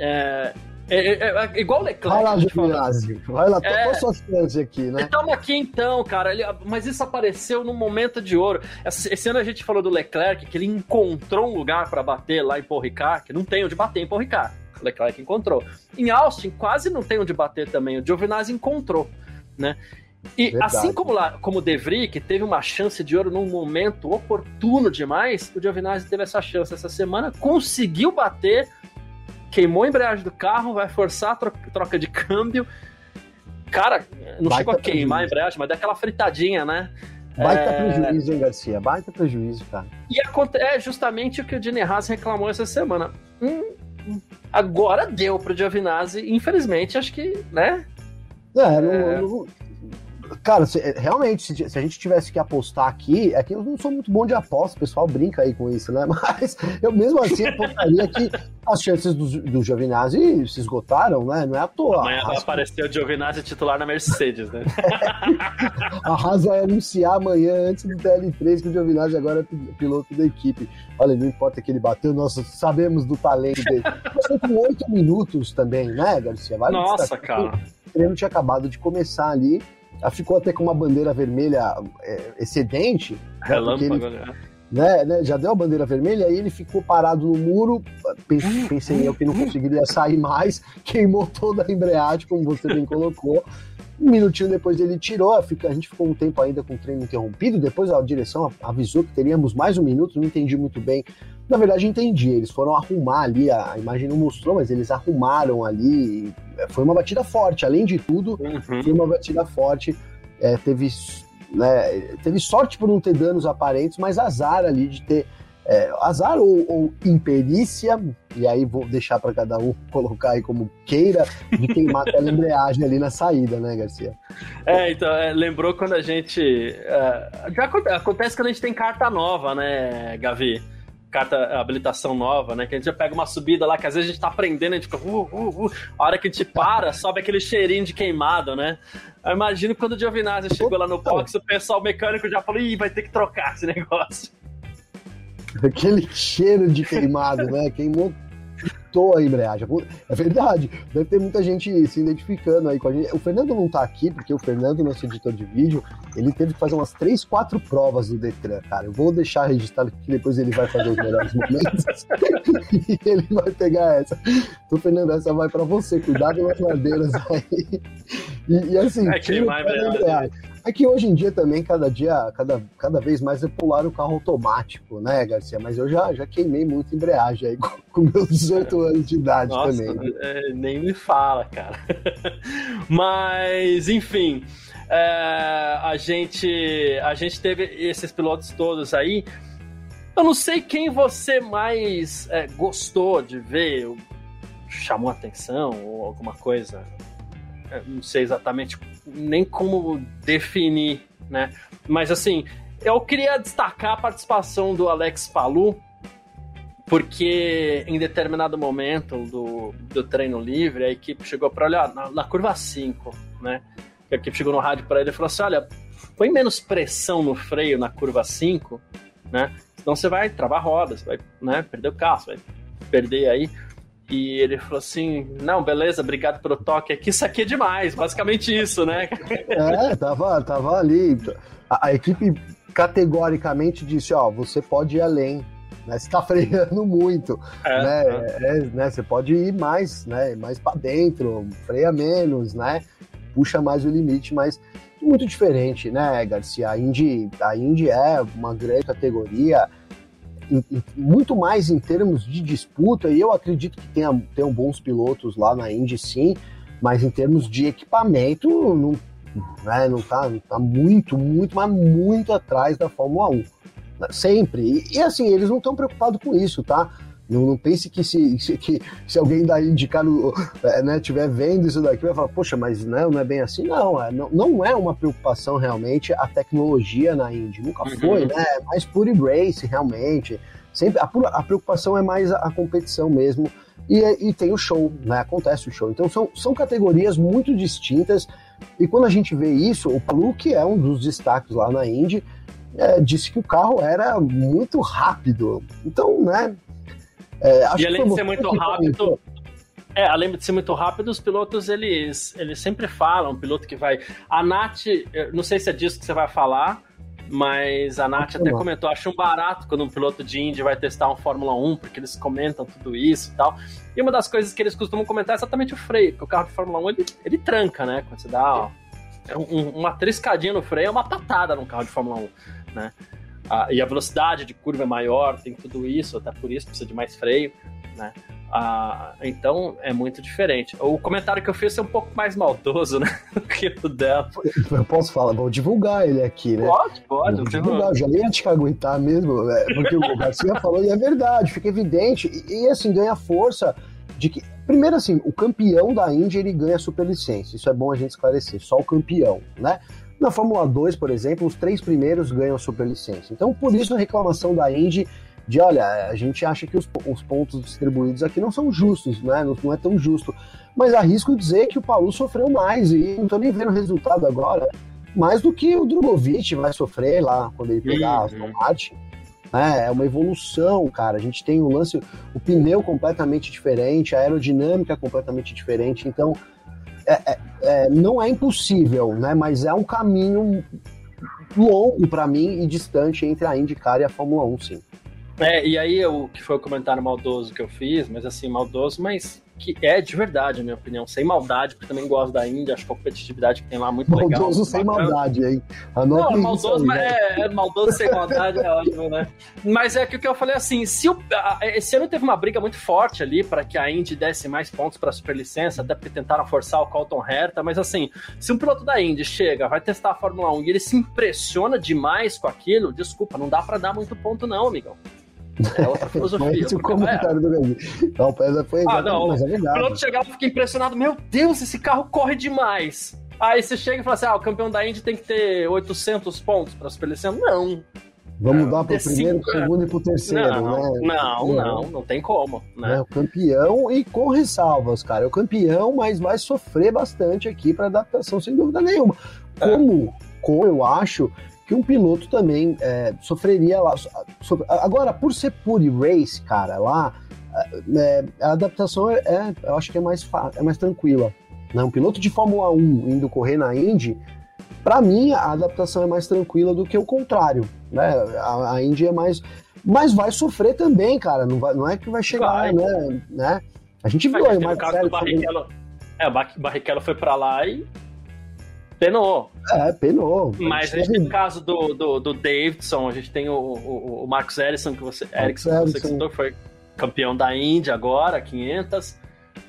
é, é, é, é, igual o Leclerc. Vai lá, Giovinazzi. Vai lá, é, qual sua chance aqui, né? Toma aqui então, cara. Mas isso apareceu num momento de ouro. Esse ano a gente falou do Leclerc, que ele encontrou um lugar para bater lá em Paul Ricard, que não tem onde bater em Paul Ricard. O Leclerc encontrou. Em Austin, quase não tem onde bater também. O Giovinazzi encontrou, né? E Verdade. assim como, lá, como o De Vries, que teve uma chance de ouro num momento oportuno demais, o Giovinazzi teve essa chance essa semana, conseguiu bater queimou a embreagem do carro, vai forçar a troca de câmbio. Cara, não Baita chegou a queimar a embreagem, mas dá aquela fritadinha, né? Baita é... prejuízo, hein, Garcia? Baita prejuízo, cara. E é justamente o que o Dini Haas reclamou essa semana. Hum, agora deu pro Giovinazzi, infelizmente, acho que, né? É, não, é... Não, Cara, se, é, realmente, se, se, a gente tivesse que apostar aqui, é que eu não sou muito bom de aposta, o pessoal brinca aí com isso, né? Mas eu mesmo assim apostaria que as chances do, do Giovinazzi se esgotaram, né? Não é à toa. Amanhã vai aparecer o Giovinazzi titular na Mercedes, né? a Haas vai anunciar amanhã, antes do TL3, que o Giovinazzi agora é piloto da equipe. Olha, não importa que ele bateu, nós sabemos do talento dele. Mas com oito minutos também, né, Garcia? Vale Nossa, cara. O treino tinha acabado de começar ali ela ficou até com uma bandeira vermelha é, excedente. Né, Relâmpago, né, ele, né, né? Já deu a bandeira vermelha, aí ele ficou parado no muro. Pensei eu que não conseguiria sair mais, queimou toda a embreagem, como você bem colocou. Um minutinho depois ele tirou, a gente ficou um tempo ainda com o treino interrompido. Depois a direção avisou que teríamos mais um minuto, não entendi muito bem. Na verdade, entendi. Eles foram arrumar ali, a imagem não mostrou, mas eles arrumaram ali. Foi uma batida forte, além de tudo, uhum. foi uma batida forte. É, teve, né, teve sorte por não ter danos aparentes, mas azar ali de ter é, azar ou, ou, imperícia, e aí vou deixar para cada um colocar aí como queira, de queimar aquela embreagem ali na saída, né, Garcia? É, então, é, lembrou quando a gente. É, já acontece quando a gente tem carta nova, né, Gavi? carta habilitação nova, né? Que a gente já pega uma subida lá, que às vezes a gente tá aprendendo, a gente fica. Uh, uh, uh. A hora que a gente para, sobe aquele cheirinho de queimado, né? Eu imagino quando o Giovinazzi chegou lá no box, o pessoal mecânico já falou: ih, vai ter que trocar esse negócio. Aquele cheiro de queimado, né? Queimou a embreagem. É verdade, deve ter muita gente se identificando aí com a gente. O Fernando não tá aqui, porque o Fernando, nosso editor de vídeo, ele teve que fazer umas três, quatro provas do Detran, cara. Eu vou deixar registrado que depois ele vai fazer os melhores momentos e ele vai pegar essa. Então, Fernando, essa vai para você. Cuidado nas madeiras aí. E, e assim, é queimar a embreagem. É que hoje em dia também, cada dia, cada, cada vez mais é pular o carro automático, né, Garcia? Mas eu já, já queimei muito embreagem aí com, com meus 18 anos de idade Nossa, também. É, nem me fala, cara. Mas, enfim, é, a, gente, a gente teve esses pilotos todos aí. Eu não sei quem você mais é, gostou de ver, chamou atenção ou alguma coisa. Não sei exatamente nem como definir, né? Mas assim, eu queria destacar a participação do Alex Palu, porque em determinado momento do, do treino livre, a equipe chegou para olhar na, na, curva 5, né? A equipe chegou no rádio para ele e falou assim: olha, põe menos pressão no freio na curva 5, né? Senão você vai travar rodas, vai né, perder o carro, vai perder aí. E ele falou assim: Não, beleza, obrigado pelo toque aqui, isso aqui é demais, basicamente isso, né? É, tava, tava ali. A, a equipe categoricamente disse: Ó, você pode ir além, né? Você tá freando muito, é, né? É. É, né? Você pode ir mais, né? Mais para dentro, freia menos, né? Puxa mais o limite, mas muito diferente, né, Garcia? A Indy, a Indy é uma grande categoria, muito mais em termos de disputa, e eu acredito que tenha, tenham bons pilotos lá na Indy, sim, mas em termos de equipamento, não, né, não, tá, não tá muito, muito, mas muito atrás da Fórmula 1. Sempre. E, e assim, eles não estão preocupados com isso, tá? Não, não pense que se, se, que se alguém daí indicar, é, né, tiver vendo isso daqui, vai falar, poxa, mas não, não é bem assim. Não, é, não, não é uma preocupação realmente a tecnologia na Indy. Nunca uhum. foi, né? É mais pure race, realmente. Sempre, a, a preocupação é mais a, a competição mesmo. E, e, tem o show, né? Acontece o show. Então são, são categorias muito distintas. E quando a gente vê isso, o Palu, que é um dos destaques lá na Indy, é, disse que o carro era muito rápido. Então, né? É, e além de ser muito rápido, é, além de ser muito rápido, os pilotos eles, eles sempre falam, piloto que vai. A Nath, não sei se é disso que você vai falar, mas a Nath até comentou, acho um barato quando um piloto de Indy vai testar um Fórmula 1, porque eles comentam tudo isso e tal. E uma das coisas que eles costumam comentar é exatamente o freio, porque o carro de Fórmula 1 ele, ele tranca, né? Quando você dá ó, um, uma triscadinha no freio, é uma patada num carro de Fórmula 1, né? Ah, e a velocidade de curva é maior, tem tudo isso, até por isso precisa de mais freio, né? Ah, então é muito diferente. O comentário que eu fiz é um pouco mais maldoso, né? Do que o dela. Eu posso falar, vou divulgar ele aqui, né? Pode, pode. Vou divulgar, já nem ia te aguentar mesmo, né? porque o Garcia falou e é verdade, fica evidente. E, e assim, ganha força de que. Primeiro, assim, o campeão da Indy ele ganha superlicença. Isso é bom a gente esclarecer. Só o campeão, né? Na Fórmula 2, por exemplo, os três primeiros ganham superlicença. Então, por isso a reclamação da Indy de, olha, a gente acha que os, os pontos distribuídos aqui não são justos, né? Não, não, é tão justo. Mas arrisco dizer que o Paulo sofreu mais e não estou nem vendo o resultado agora, mais do que o Drogovic vai sofrer lá quando ele pegar uhum. Aston Martin. É, é uma evolução, cara. A gente tem o lance, o pneu completamente diferente, a aerodinâmica completamente diferente. Então, é, é, é, não é impossível, né? Mas é um caminho longo para mim e distante entre a IndyCar e a Fórmula 1, sim. É, e aí o que foi o comentário maldoso que eu fiz, mas assim, maldoso, mas que é de verdade, na minha opinião, sem maldade, porque também gosto da Índia, acho que a competitividade que tem lá é muito maldoso legal. Maldoso sem bacana. maldade, hein? Não, maldoso, mas né? é, é, maldoso sem maldade é ótimo, né? Mas é que o que eu falei assim, se o, esse ano teve uma briga muito forte ali para que a Indy desse mais pontos para a superlicença, até porque tentaram forçar o Colton Herta, mas assim, se um piloto da Indy chega, vai testar a Fórmula 1 e ele se impressiona demais com aquilo, desculpa, não dá para dar muito ponto não, amigão. É outra filosofia. Esse é o comentário é. do Gabi. Não, Pesa foi ah, não, mas é verdade. Quando chegava, eu fiquei impressionado. Meu Deus, esse carro corre demais. Aí você chega e fala assim: ah, o campeão da Indy tem que ter 800 pontos para superlicença. Não. Vamos é, dar para o primeiro, pro segundo e para o terceiro, não, né? Não, não, não, não tem como. Né? É, o campeão e com ressalvas, cara. É o campeão, mas vai sofrer bastante aqui para adaptação, sem dúvida nenhuma. Como, é. como eu acho que um piloto também é, sofreria lá. Agora, por ser pure race, cara, lá, é, a adaptação é, é, eu acho que é mais, é mais tranquila. Né? Um piloto de Fórmula 1 indo correr na Indy, para mim a adaptação é mais tranquila do que o contrário. Né? A, a Indy é mais. Mas vai sofrer também, cara. Não, vai, não é que vai chegar, vai. né? né? A gente viu aí, mas. Barrichello, é, o Barrichello foi para lá e Penou. É, penou. Mas a gente tem o caso do, do, do, Davidson, a gente tem o, o, o Marcos Erickson, que você, Erickson, que você citou, foi campeão da Índia agora, 500,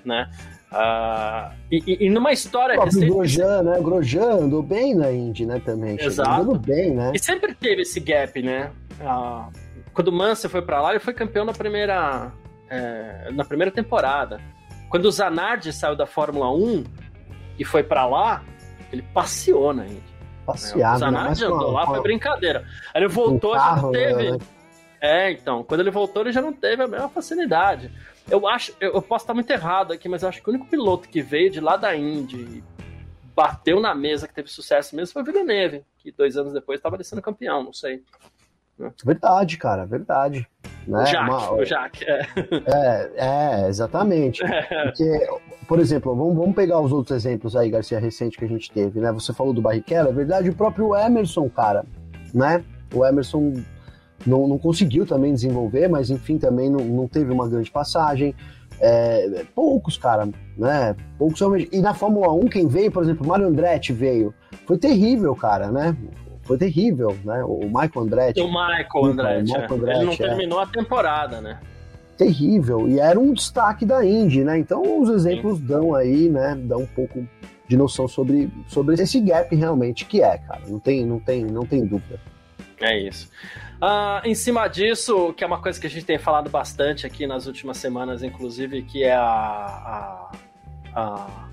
né? Uh, e, e, numa história o recente... Grosjean, né? O Grosjean andou bem na Indy, né, também. Exato. Andou bem, né? E sempre teve esse gap, né? Uh, quando o Mansell foi para lá, ele foi campeão na primeira, é, na primeira temporada. Quando o Zanardi saiu da Fórmula 1 e foi para lá, ele passeou na Indy. Passeado, né? O Zanardi andou lá, foi brincadeira. Aí ele voltou, carro, já não teve. Né? É, então, quando ele voltou, ele já não teve a mesma facilidade. Eu acho, eu posso estar muito errado aqui, mas eu acho que o único piloto que veio de lá da Indy bateu na mesa, que teve sucesso mesmo, foi o Villeneuve, que dois anos depois estava sendo campeão, não sei. Verdade, cara, verdade. Né? O Jaque, Uma... o Jaque, é. é. É, exatamente. É. Porque, por exemplo, vamos, vamos pegar os outros exemplos aí, Garcia, recente que a gente teve, né? Você falou do Barrichello, é verdade, o próprio Emerson, cara, né? O Emerson não, não conseguiu também desenvolver, mas enfim, também não, não teve uma grande passagem. É, poucos, cara, né? Poucos realmente. E na Fórmula 1, quem veio, por exemplo, o Mario Andretti veio. Foi terrível, cara, né? Foi terrível, né? O Michael Andretti. O Michael Andretti. Michael Andretti Ele não é. terminou a temporada, né? Terrível. E era um destaque da Indy, né? Então os exemplos Sim. dão aí, né? Dão um pouco de noção sobre, sobre esse gap realmente que é, cara. Não tem, não tem, não tem dúvida. É isso. Uh, em cima disso, que é uma coisa que a gente tem falado bastante aqui nas últimas semanas, inclusive, que é a, a, a,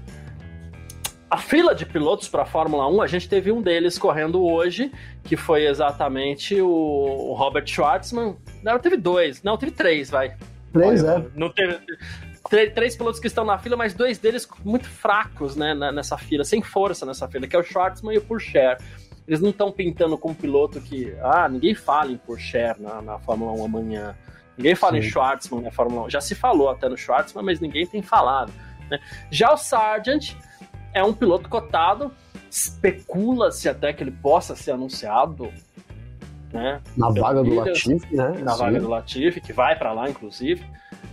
a fila de pilotos para a Fórmula 1, a gente teve um deles correndo hoje, que foi exatamente o, o Robert Schwartzman. Não, teve dois, não, teve três, vai. Três, Olha, é. Não teve, três pilotos que estão na fila, mas dois deles muito fracos né, nessa fila, sem força nessa fila, que é o Schwartzman e o Purcher. Eles não estão pintando como piloto que. Ah, ninguém fala em Purcher na, na Fórmula 1 amanhã. Ninguém fala Sim. em Schwartzman na Fórmula 1. Já se falou até no Schwartzman, mas ninguém tem falado. Né? Já o Sargent é um piloto cotado, especula-se até que ele possa ser anunciado. Né? Na vaga do Latifi, né? Na Sim. vaga do Latifi, que vai para lá, inclusive.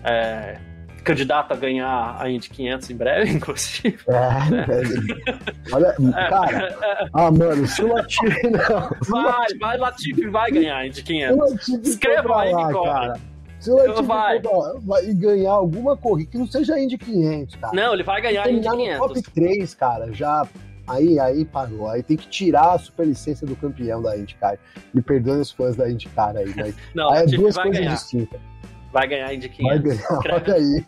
É, candidato a ganhar a Indy 500 em breve, inclusive. É, né? é. Olha, cara, ah, mano, se o Latifi não. Vai, vai, Latifi vai ganhar a Indy 500. Escreva aí, lá, cara. Se o vai. vai ganhar alguma corrida que não seja Indy 500, cara. Não, ele vai ganhar a Indy 500. top 3, cara, já Aí, aí parou. Aí tem que tirar a superlicência do campeão da IndyCar. Me perdoem os fãs da IndyCar aí, mas não, aí é duas coisas ganhar. distintas. Vai ganhar Indy 500. Vai ganhar, olha aí.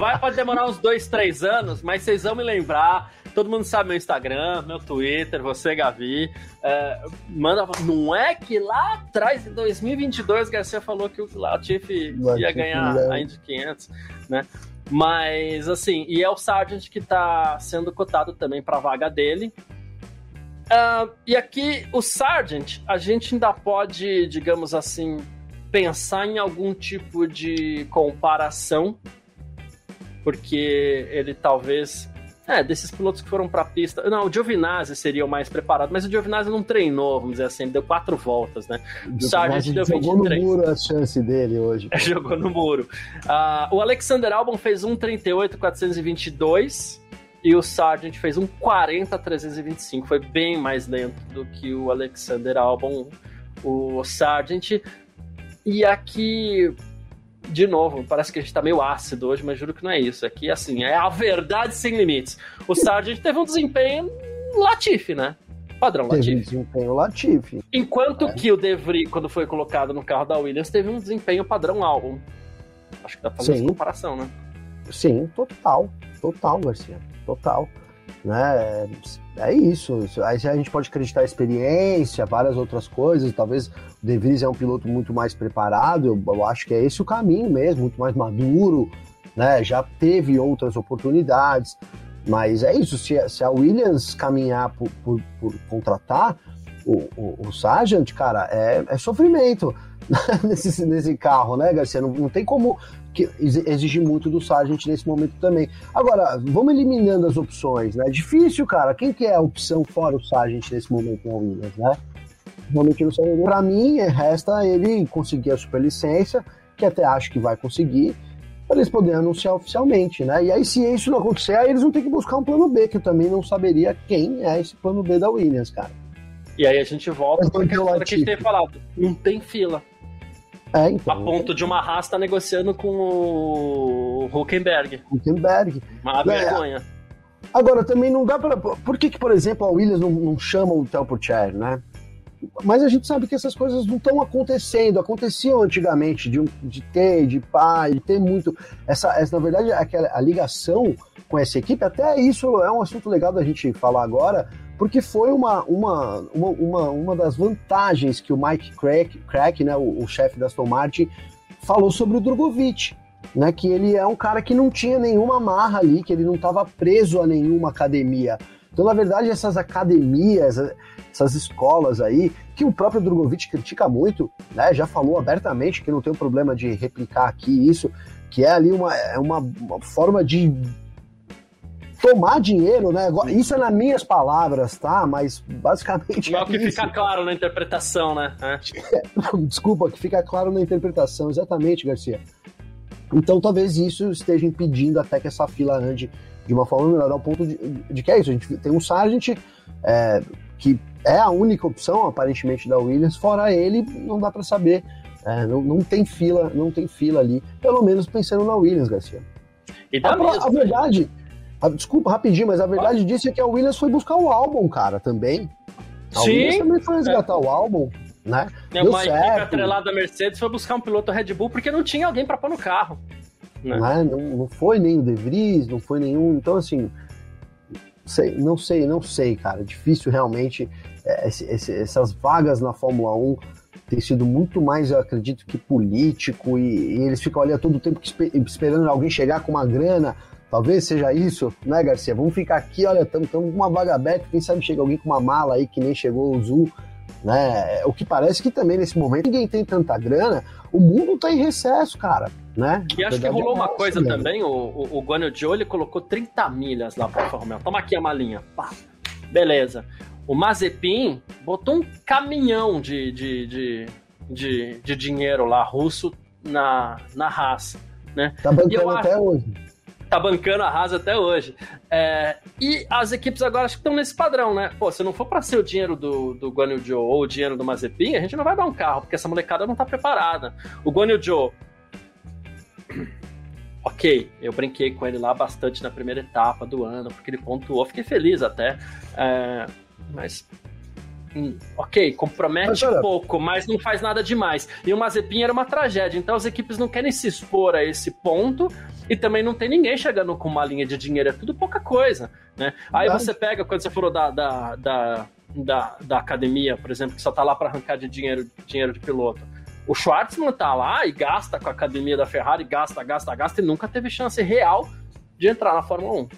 Vai, pode demorar uns dois, três anos, mas vocês vão me lembrar. Todo mundo sabe meu Instagram, meu Twitter, você, Gavi. É, manda, não é que lá atrás, em 2022, Garcia falou que o Latifi ia ganhar a Indy 500, né? Mas, assim, e é o Sargent que tá sendo cotado também para a vaga dele. Uh, e aqui, o Sargent, a gente ainda pode, digamos assim, pensar em algum tipo de comparação, porque ele talvez. É, desses pilotos que foram para a pista. Não, o Giovinazzi seria o mais preparado, mas o Giovinazzi não treinou, vamos dizer assim, ele deu quatro voltas, né? O Sargent deu 23. Jogou no muro a chance dele hoje. jogou no muro. Uh, o Alexander Albon fez um 38,422 e o Sargent fez um 40,325. Foi bem mais lento do que o Alexander Albon. O Sargent e aqui, de novo, parece que a gente tá meio ácido hoje, mas juro que não é isso. Aqui, assim, é a verdade sem limites. O Sargent teve um desempenho Latifi, né? Padrão teve Latifi. Teve um desempenho Latifi. Enquanto é. que o De Vries, quando foi colocado no carro da Williams, teve um desempenho padrão álbum. Acho que dá pra fazer Sim. essa comparação, né? Sim, total. Total, Garcia. Total. Né? É isso. Aí a gente pode acreditar experiência, várias outras coisas. Talvez De Vries é um piloto muito mais preparado. Eu, eu acho que é esse o caminho mesmo, muito mais maduro, né? Já teve outras oportunidades. Mas é isso. Se, se a Williams caminhar por, por, por contratar o, o, o Sargent, cara, é, é sofrimento nesse, nesse carro, né, Garcia? Não, não tem como que exige muito do Sargent nesse momento também. Agora, vamos eliminando as opções, né? Difícil, cara. Quem que é a opção fora o Sargent nesse momento na Williams, né? Realmente não sei. Pra mim, resta ele conseguir a superlicença, que até acho que vai conseguir, para eles poderem anunciar oficialmente, né? E aí, se isso não acontecer, aí eles vão ter que buscar um plano B, que eu também não saberia quem é esse plano B da Williams, cara. E aí a gente volta para que a gente tem falado. Não tem fila. É, então. A ponto de uma Haas estar tá negociando com o Huckenberg. Huckenberg. Uma é. vergonha. Agora, também não dá para. Por que, que, por exemplo, a Williams não, não chama o Telpocher, né? Mas a gente sabe que essas coisas não estão acontecendo. Aconteciam antigamente, de, de ter, de pai, de ter muito. Essa, essa, na verdade, aquela, a ligação com essa equipe, até isso é um assunto legal da gente falar agora, porque foi uma, uma, uma, uma, uma das vantagens que o Mike Crack, Crack né, o, o chefe da Aston Martin, falou sobre o Drogovic. Né, que ele é um cara que não tinha nenhuma marra ali, que ele não estava preso a nenhuma academia. Então, na verdade, essas academias, essas escolas aí, que o próprio Drogovic critica muito, né, já falou abertamente que não tem um problema de replicar aqui isso, que é ali uma, é uma, uma forma de tomar dinheiro, né? Isso é nas minhas palavras, tá? Mas basicamente. Não, é que isso. fica claro na interpretação, né? É. Desculpa, que fica claro na interpretação, exatamente, Garcia. Então talvez isso esteja impedindo até que essa fila ande de uma forma melhor, ao ponto de, de que é isso. A gente tem um Sargent é, que é a única opção, aparentemente, da Williams. Fora ele, não dá para saber. É, não, não tem fila, não tem fila ali, pelo menos pensando na Williams, Garcia. E a, mesmo, a verdade, a, desculpa, rapidinho, mas a verdade disso é que a Williams foi buscar o álbum, cara, também. A Sim. Williams também foi resgatar é. o álbum, né? Deu uma equipe atrelada da Mercedes foi buscar um piloto Red Bull porque não tinha alguém para pôr no carro. Né? Não, não, não foi nem o De Vries, não foi nenhum. Então, assim, sei, não sei, não sei, cara. Difícil realmente. É, esse, essas vagas na Fórmula 1 tem sido muito mais, eu acredito, que político, e, e eles ficam ali a todo tempo esperando alguém chegar com uma grana. Talvez seja isso, né, Garcia? Vamos ficar aqui, olha, estamos com uma vaga aberta, quem sabe chega alguém com uma mala aí que nem chegou o Zul, né? O que parece que também nesse momento ninguém tem tanta grana, o mundo tá em recesso, cara, né? E acho que rolou é uma coisa mesmo. também, o, o, o Guanyu Zhou, ele colocou 30 milhas lá para Alfa Toma aqui a malinha, pá. Beleza. O Mazepin botou um caminhão de, de, de, de, de dinheiro lá, russo, na, na Haas. Né? Tá bancando até acho... hoje. Tá bancando a Haas até hoje. É, e as equipes agora acho que estão nesse padrão, né? Pô, se não for para ser o dinheiro do, do Guan Yu Zhou ou o dinheiro do Mazepin, a gente não vai dar um carro, porque essa molecada não tá preparada. O Guan Yu Zhou ok, eu brinquei com ele lá bastante na primeira etapa do ano, porque ele pontuou, fiquei feliz até. É, mas ok, compromete mas, pouco, mas não faz nada demais. E o Mazepin era uma tragédia, então as equipes não querem se expor a esse ponto e também não tem ninguém chegando com uma linha de dinheiro, é tudo pouca coisa, né? Aí você pega, quando você falou da, da, da, da, da academia, por exemplo, que só tá lá para arrancar de dinheiro, dinheiro de piloto. O Schwartzman tá lá e gasta com a academia da Ferrari, gasta, gasta, gasta e nunca teve chance real de entrar na Fórmula 1.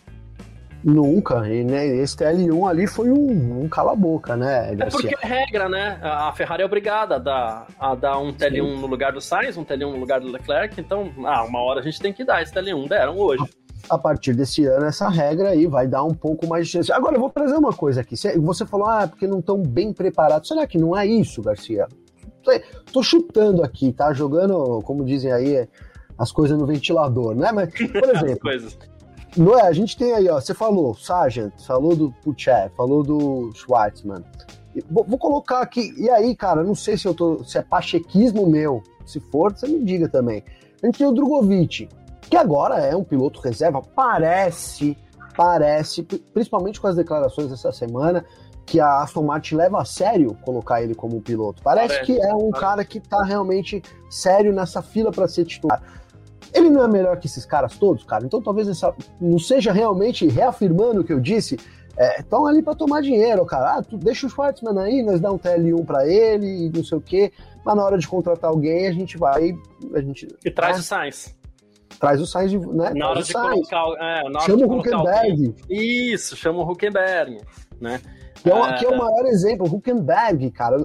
Nunca. E né, esse TL1 ali foi um, um cala-boca, né? É porque é regra, né? A Ferrari é obrigada a dar, a dar um TL1 Sim. no lugar do Sainz, um TL1 no lugar do Leclerc. Então, ah, uma hora a gente tem que dar esse TL1. Deram hoje. A partir desse ano, essa regra aí vai dar um pouco mais de chance. Agora, eu vou trazer uma coisa aqui. Você falou, ah, porque não estão bem preparados. Será que não é isso, Garcia? Tô chutando aqui, tá? Jogando, como dizem aí, as coisas no ventilador, né? Mas, por exemplo, não é, a gente tem aí, ó, você falou, Sargent, falou do Puchev, falou do Schwartzman. Vou, vou, colocar aqui, e aí, cara, não sei se eu tô, se é pachequismo meu, se for, você me diga também. A gente tem o Drogovic, que agora é um piloto reserva, parece, parece, principalmente com as declarações dessa semana, que a Aston Martin leva a sério colocar ele como piloto. Parece, parece que é um parece. cara que tá realmente sério nessa fila para ser titular. Ele não é melhor que esses caras todos, cara. Então talvez essa não seja realmente reafirmando o que eu disse. Estão é, ali para tomar dinheiro, cara. Ah, tu deixa o Schwartzman aí, nós dá um TL1 para ele, não sei o quê. Mas na hora de contratar alguém, a gente vai. A gente, e traz né? o Sainz. Traz o Sainz, né? Na hora de Sainz. colocar. É, na hora chama de o Huckenberg. Isso, chama o Huckenberg, né? Que é, é, que é o maior exemplo, o Huckenberg, cara.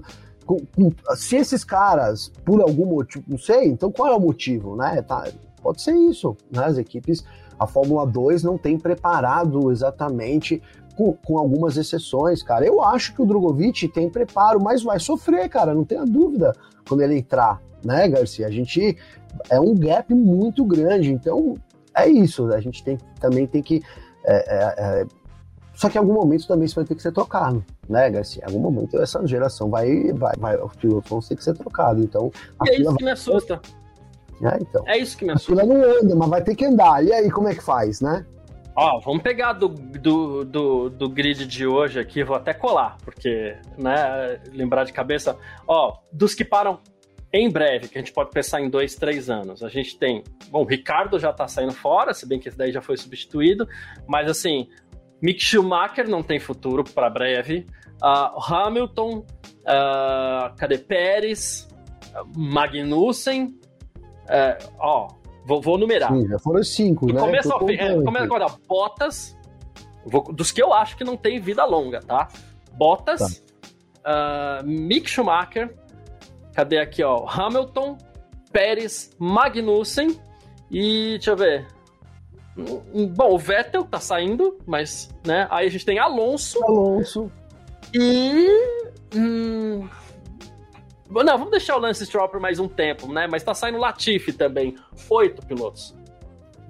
Se esses caras, por algum motivo, não sei, então qual é o motivo, né? Tá, Pode ser isso, né? As equipes, a Fórmula 2 não tem preparado exatamente com, com, algumas exceções, cara. Eu acho que o Drogovic tem preparo, mas vai sofrer, cara, não tenha dúvida quando ele entrar, né, Garcia? A gente é um gap muito grande, então é isso. A gente tem, também tem que. É, é, é, só que em algum momento também isso vai ter que ser trocado, né, Garcia? Em algum momento essa geração vai, vai, vai os pilotos vão ter que ser trocados. Então, e é isso que me assusta. É, então. é isso que me assusta. A fila não anda, mas vai ter que andar. E aí, como é que faz, né? Ó, vamos pegar do, do, do, do, grid de hoje aqui, vou até colar, porque, né, lembrar de cabeça. Ó, dos que param em breve, que a gente pode pensar em dois, três anos, a gente tem. Bom, o Ricardo já tá saindo fora, se bem que esse daí já foi substituído, mas assim, Mick Schumacher não tem futuro para breve. Uh, Hamilton, uh, cadê Pérez? Magnussen, é, ó, vou, vou numerar. Sim, já foram cinco, do né? Começo ao fim, é, começa agora, Bottas, vou, dos que eu acho que não tem vida longa, tá? Bottas, tá. Uh, Mick Schumacher, cadê aqui, ó? Hamilton, Pérez, Magnussen e, deixa eu ver, Bom, o Vettel tá saindo, mas, né? Aí a gente tem Alonso. Alonso. E. Hum, Não, vamos deixar o Lance Stroll por mais um tempo, né? Mas tá saindo Latifi também. Oito pilotos.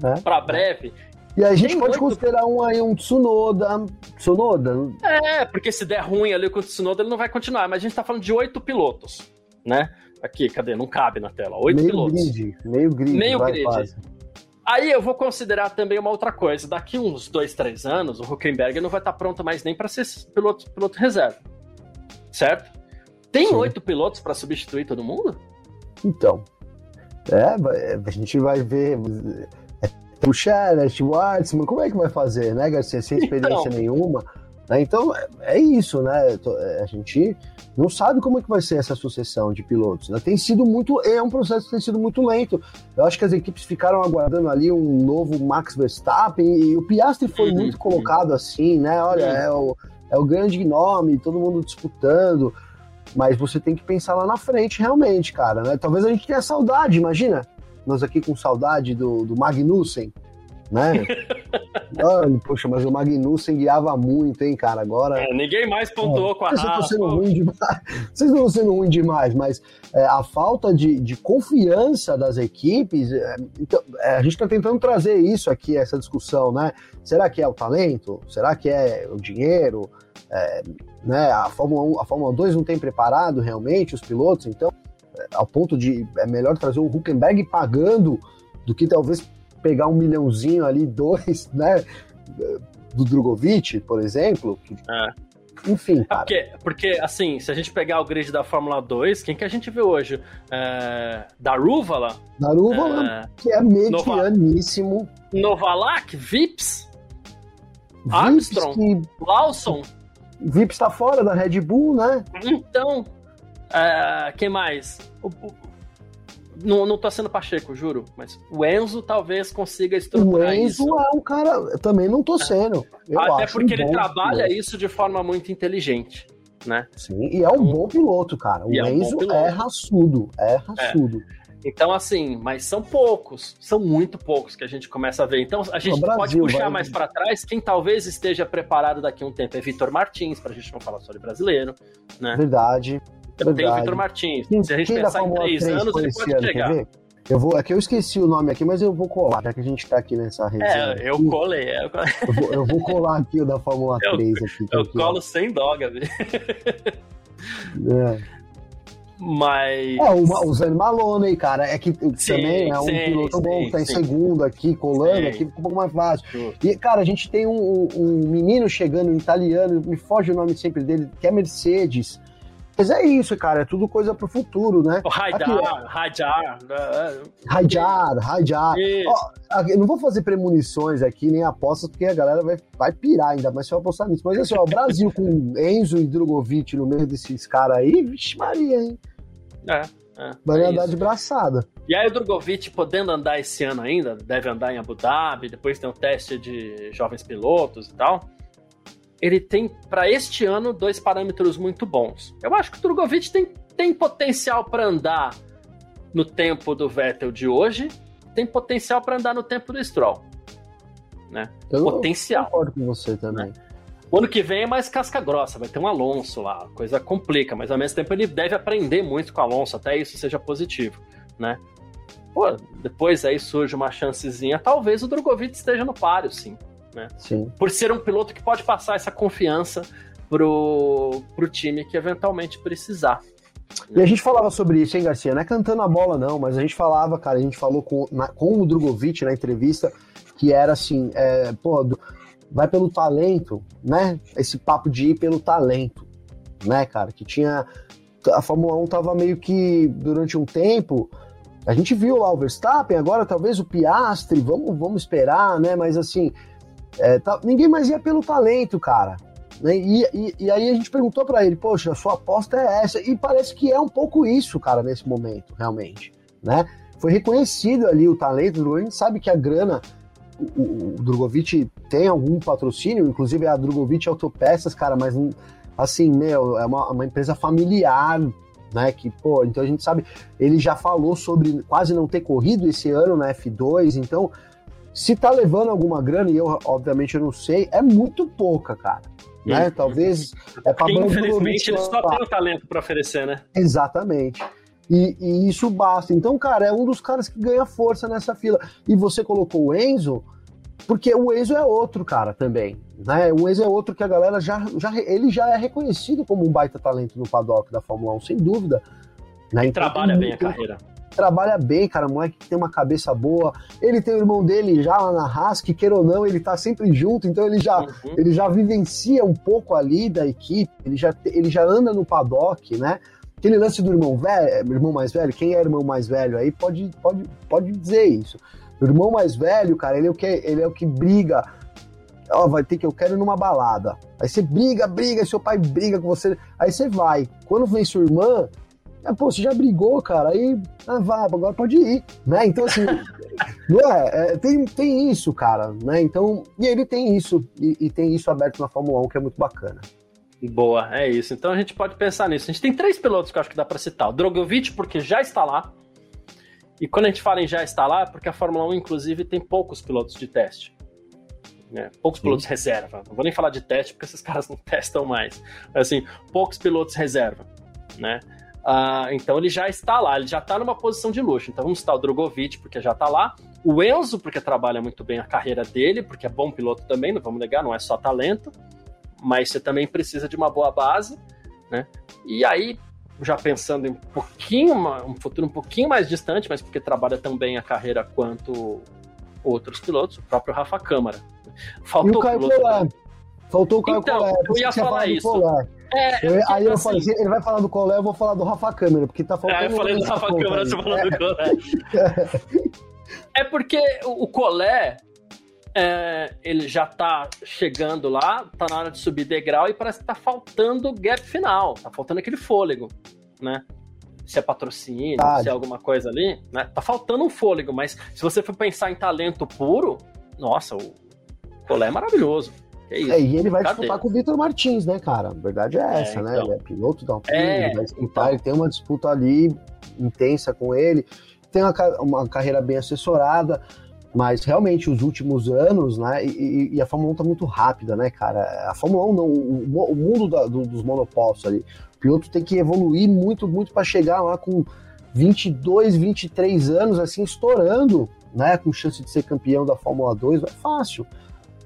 É. Para breve. E a gente Tem pode considerar um aí um Tsunoda. Tsunoda? É, porque se der ruim ali com o Tsunoda, ele não vai continuar. Mas a gente tá falando de oito pilotos, né? Aqui, cadê? Não cabe na tela. Oito meio pilotos. Grid, meio grid. Meio grid. Quase. Aí eu vou considerar também uma outra coisa. Daqui uns dois, três anos, o Huckenberg não vai estar pronto mais nem para ser piloto, piloto reserva. Certo? Tem oito pilotos para substituir todo mundo? Então. É, a gente vai ver. Puxar, né, Schwartzman, como é que vai fazer, né, Garcia? Sem experiência então, nenhuma. Né? Então, é, é isso, né? É, a gente não sabe como é que vai ser essa sucessão de pilotos. Né? Tem sido muito. É um processo que tem sido muito lento. Eu acho que as equipes ficaram aguardando ali um novo Max Verstappen e o Piastri foi uhum, muito colocado assim, né? Olha, uhum. é o, é o grande nome, todo mundo disputando. Mas você tem que pensar lá na frente, realmente, cara. Né? Talvez a gente tenha saudade, imagina. Nós aqui com saudade do, do Magnussen, né? Poxa, mas o Magnussen guiava muito, hein, cara? Agora. É, ninguém mais pontuou é, com a Vocês estão sendo ruim demais. Vocês estão sendo ruim demais, mas é, a falta de, de confiança das equipes. É, então, é, a gente está tentando trazer isso aqui, essa discussão, né? Será que é o talento? Será que é o dinheiro? É, né, a Fórmula 1, a Fórmula 2 não tem preparado realmente os pilotos, então, ao ponto de é melhor trazer o Huckenberg pagando do que talvez pegar um milhãozinho ali, dois, né? Do Drogovic, por exemplo. É. Enfim, cara. Porque, porque, assim, se a gente pegar o grid da Fórmula 2, quem que a gente vê hoje? É, Darúvala? Darúvala, é, que é medianíssimo. Nova, Novalak, Vips, Vips Armstrong, que... Lawson. Vips está fora da Red Bull, né? Então, é, quem mais? O, o, não, não tá sendo Pacheco, juro, mas o Enzo talvez consiga estruturar isso. O Enzo isso. é um cara, também não tô sendo. Até porque ele trabalha piloto. isso de forma muito inteligente, né? Sim, e é um então, bom piloto, cara. O Enzo é, um é raçudo, é raçudo. É. Então, assim, mas são poucos, são muito poucos que a gente começa a ver. Então, a gente Brasil, pode puxar vai... mais para trás. Quem talvez esteja preparado daqui a um tempo é Vitor Martins, para a gente não falar só de brasileiro, né? Verdade. Eu tenho Vitor Martins. Se a gente pensar em três anos, ele pode chegar. Eu vou, é que eu esqueci o nome aqui, mas eu vou colar, já que a gente tá aqui nessa. É, eu colei. Eu, colei. eu, vou, eu vou colar aqui o da Fórmula eu, 3 aqui. Eu aqui, colo ó. sem dó, Gabi. É. Mas. É, o, o Zé Malone, cara, é que sim, também é um sim, piloto sim, bom, que tá em segundo aqui, colando aqui, fica um pouco mais fácil. E, cara, a gente tem um, um menino chegando, um italiano, me foge o nome sempre dele, que é Mercedes. Mas é isso, cara, é tudo coisa pro futuro, né? O Haidar, Haidar. Haidar, Haidar. Eu não vou fazer premonições aqui, nem apostas, porque a galera vai, vai pirar ainda, mas se eu apostar nisso. Mas assim, ó, o Brasil com Enzo e Drogovic no meio desses caras aí, vixe Maria, hein? É. É, vai é andar isso. de braçada. E aí o Drogovic podendo andar esse ano ainda, deve andar em Abu Dhabi, depois tem um teste de jovens pilotos e tal ele tem, para este ano, dois parâmetros muito bons. Eu acho que o Drogovic tem, tem potencial para andar no tempo do Vettel de hoje, tem potencial para andar no tempo do Stroll. Né? Eu potencial. concordo com você também. Né? O ano que vem é mais casca grossa, vai ter um Alonso lá, coisa complica, mas ao mesmo tempo ele deve aprender muito com o Alonso, até isso seja positivo, né? Pô, depois aí surge uma chancezinha, talvez o Drogovic esteja no páreo, sim né? Sim. Por ser um piloto que pode passar essa confiança pro, pro time que eventualmente precisar. E a gente falava sobre isso, hein, Garcia? Não é cantando a bola, não, mas a gente falava, cara, a gente falou com, na, com o Drogovic na entrevista, que era assim, é, pô, vai pelo talento, né? Esse papo de ir pelo talento, né, cara? Que tinha. A Fórmula 1 tava meio que, durante um tempo, a gente viu lá o Verstappen, agora talvez o Piastri, vamos, vamos esperar, né? Mas assim, é, tá, ninguém mais ia pelo talento, cara. Né? E, e, e, aí a gente perguntou para ele, poxa, sua aposta é essa. E parece que é um pouco isso, cara, nesse momento, realmente. Né? Foi reconhecido ali o talento a gente sabe que a grana, o, o, o Drogovic tem algum patrocínio, inclusive a Drogovic Autopeças, cara, mas assim, meu, é uma, uma empresa familiar, né? Que, pô, então a gente sabe, ele já falou sobre quase não ter corrido esse ano na F2, então se tá levando alguma grana, e eu, obviamente, eu não sei, é muito pouca, cara. né? Talvez é para Infelizmente, ele só tem o talento para oferecer, né? Exatamente. E, e, isso basta. Então, cara, é um dos caras que ganha força nessa fila. E você colocou o Enzo, porque o Enzo é outro cara também, né? O Enzo é outro que a galera já, já ele já é reconhecido como um baita talento no paddock da Fórmula 1, sem dúvida. Né? Então, trabalha bem a carreira. Trabalha bem, cara, moleque que tem uma cabeça boa. Ele tem o irmão dele já lá na Haas, que queira ou não, ele tá sempre junto, então ele já, uhum. ele já vivencia um pouco ali da equipe, ele já, ele já anda no paddock, né? Aquele lance do irmão velho, irmão mais velho, quem é irmão mais velho aí pode, pode, pode dizer isso. O irmão mais velho, cara, ele é o que, ele é o que briga. Ó, vai ter que eu quero ir numa balada. Aí você briga, briga, seu pai briga com você. Aí você vai. Quando vem sua irmã, é, pô, você já brigou, cara, aí ah, vai, agora pode ir, né? Então, assim, não é, é, tem, tem isso, cara, né? Então, e ele tem isso, e, e, tem isso aberto na Fórmula 1, que é muito bacana. Boa, é isso. Então a gente pode pensar nisso. A gente tem três pilotos que eu acho que dá para citar. O Drogovic, porque já está lá. E quando a gente fala em já está lá, é porque a Fórmula 1, inclusive, tem poucos pilotos de teste. Né? Poucos Sim. pilotos reserva. Não vou nem falar de teste, porque esses caras não testam mais. Mas assim, poucos pilotos reserva. Né? Uh, então ele já está lá, ele já está numa posição de luxo. Então vamos citar o Drogovic, porque já está lá. O Enzo, porque trabalha muito bem a carreira dele, porque é bom piloto também, não vamos negar, não é só talento mas você também precisa de uma boa base, né? E aí, já pensando em um pouquinho, um futuro um pouquinho mais distante, mas porque trabalha tão bem a carreira quanto outros pilotos, o próprio Rafa Câmara. Faltou e o Caio Colar. Faltou o Caio então. Eu ia falar isso. É, eu, aí eu assim, falei, ele vai falar do Colé, eu vou falar do Rafa Câmara, porque tá faltando. É, eu falei do Rafa Câmara, você falou do Colé. é porque o Colé, é, ele já tá chegando lá, tá na hora de subir degrau e parece que tá faltando o gap final, tá faltando aquele fôlego, né? Se é patrocínio, ah, se é alguma coisa ali, né? Tá faltando um fôlego, mas se você for pensar em talento puro, nossa, o Colé é maravilhoso. É, isso, é, e ele vai Cadê? disputar com o Vitor Martins, né, cara? A verdade é, é essa, né? então. Ele é piloto da Alpine, é, ele vai disputar, então. ele tem uma disputa ali intensa com ele, tem uma, uma carreira bem assessorada. Mas realmente os últimos anos, né? E, e, a Fórmula 1 tá muito rápida, né, cara? A Fórmula 1 não, o, o mundo da, do, dos monopólios ali. O piloto tem que evoluir muito, muito para chegar lá com 22, 23 anos, assim, estourando, né? Com chance de ser campeão da Fórmula 2, não é fácil.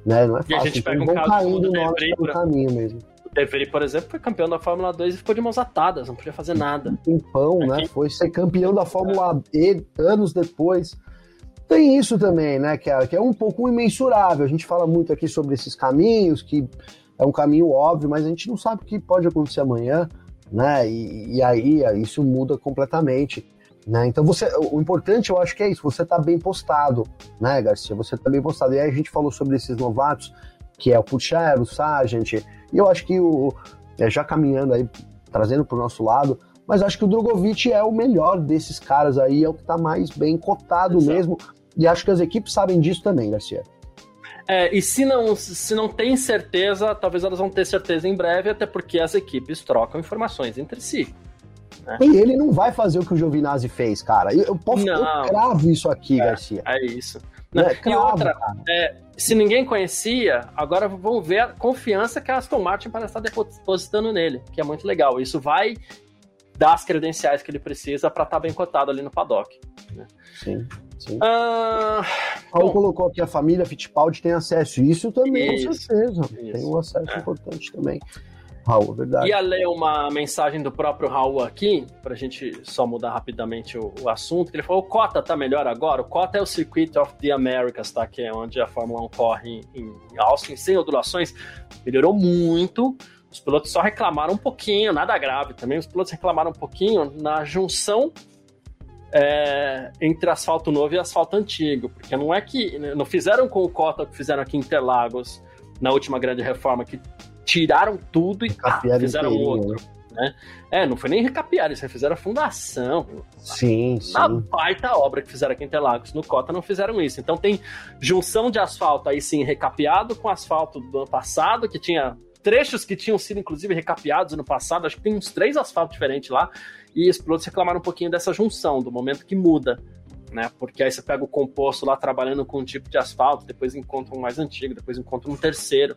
Né? Não é fácil. E a gente então, pega um caindo nós pelo caminho mesmo. O por exemplo, foi campeão da Fórmula 2 e ficou de mãos atadas, não podia fazer nada. Um tempão, né? Foi ser campeão da Fórmula E anos depois. Tem isso também, né, que é, que é um pouco imensurável. A gente fala muito aqui sobre esses caminhos, que é um caminho óbvio, mas a gente não sabe o que pode acontecer amanhã, né? E, e aí isso muda completamente. Né? Então você, o importante eu acho que é isso, você tá bem postado, né, Garcia? Você tá bem postado. E aí a gente falou sobre esses novatos, que é o Pucher, o Sargent, e eu acho que o é, já caminhando aí, trazendo para o nosso lado, mas acho que o Drogovic é o melhor desses caras aí, é o que está mais bem cotado Exato. mesmo. E acho que as equipes sabem disso também, Garcia. É, e se não, se não tem certeza, talvez elas vão ter certeza em breve, até porque as equipes trocam informações entre si. Né? E ele não vai fazer o que o Giovinazzi fez, cara. Eu, eu posso não, eu cravo isso aqui, é, Garcia. É isso. Não, é, cravo, e outra, é, se ninguém conhecia, agora vamos ver a confiança que a Aston Martin parece estar depositando nele, que é muito legal. Isso vai dar as credenciais que ele precisa para estar tá bem cotado ali no paddock. Né? Sim. Sim. Ah, Paulo bom, colocou aqui a família Fittipaldi tem acesso. Isso também, isso, com certeza. Isso, tem um acesso é. importante também. Raul, é verdade. Ia ler uma mensagem do próprio Raul aqui, para a gente só mudar rapidamente o, o, assunto. Ele falou: o Cota tá melhor agora. O Cota é o Circuit of the Americas, tá? Que é onde a Fórmula 1 corre em, em Austin, sem ondulações. Melhorou muito. Os pilotos só reclamaram um pouquinho, nada grave também. Os pilotos reclamaram um pouquinho na junção é, entre asfalto novo e asfalto antigo, porque não é que não fizeram com o Cota que fizeram aqui em Interlagos na última grande reforma, que tiraram tudo e ah, fizeram outro. Né? É, não foi nem recapear, eles refizeram a fundação. Sim, sim. Na baita obra que fizeram aqui em Interlagos. No Cota não fizeram isso. Então tem junção de asfalto aí sim recapeado com asfalto do ano passado, que tinha trechos que tinham sido, inclusive, recapeados no passado, acho que tem uns três asfaltos diferentes lá, e os pilotos reclamaram um pouquinho dessa junção, do momento que muda. Né? Porque aí você pega o composto lá trabalhando com um tipo de asfalto, depois encontra um mais antigo, depois encontra um terceiro.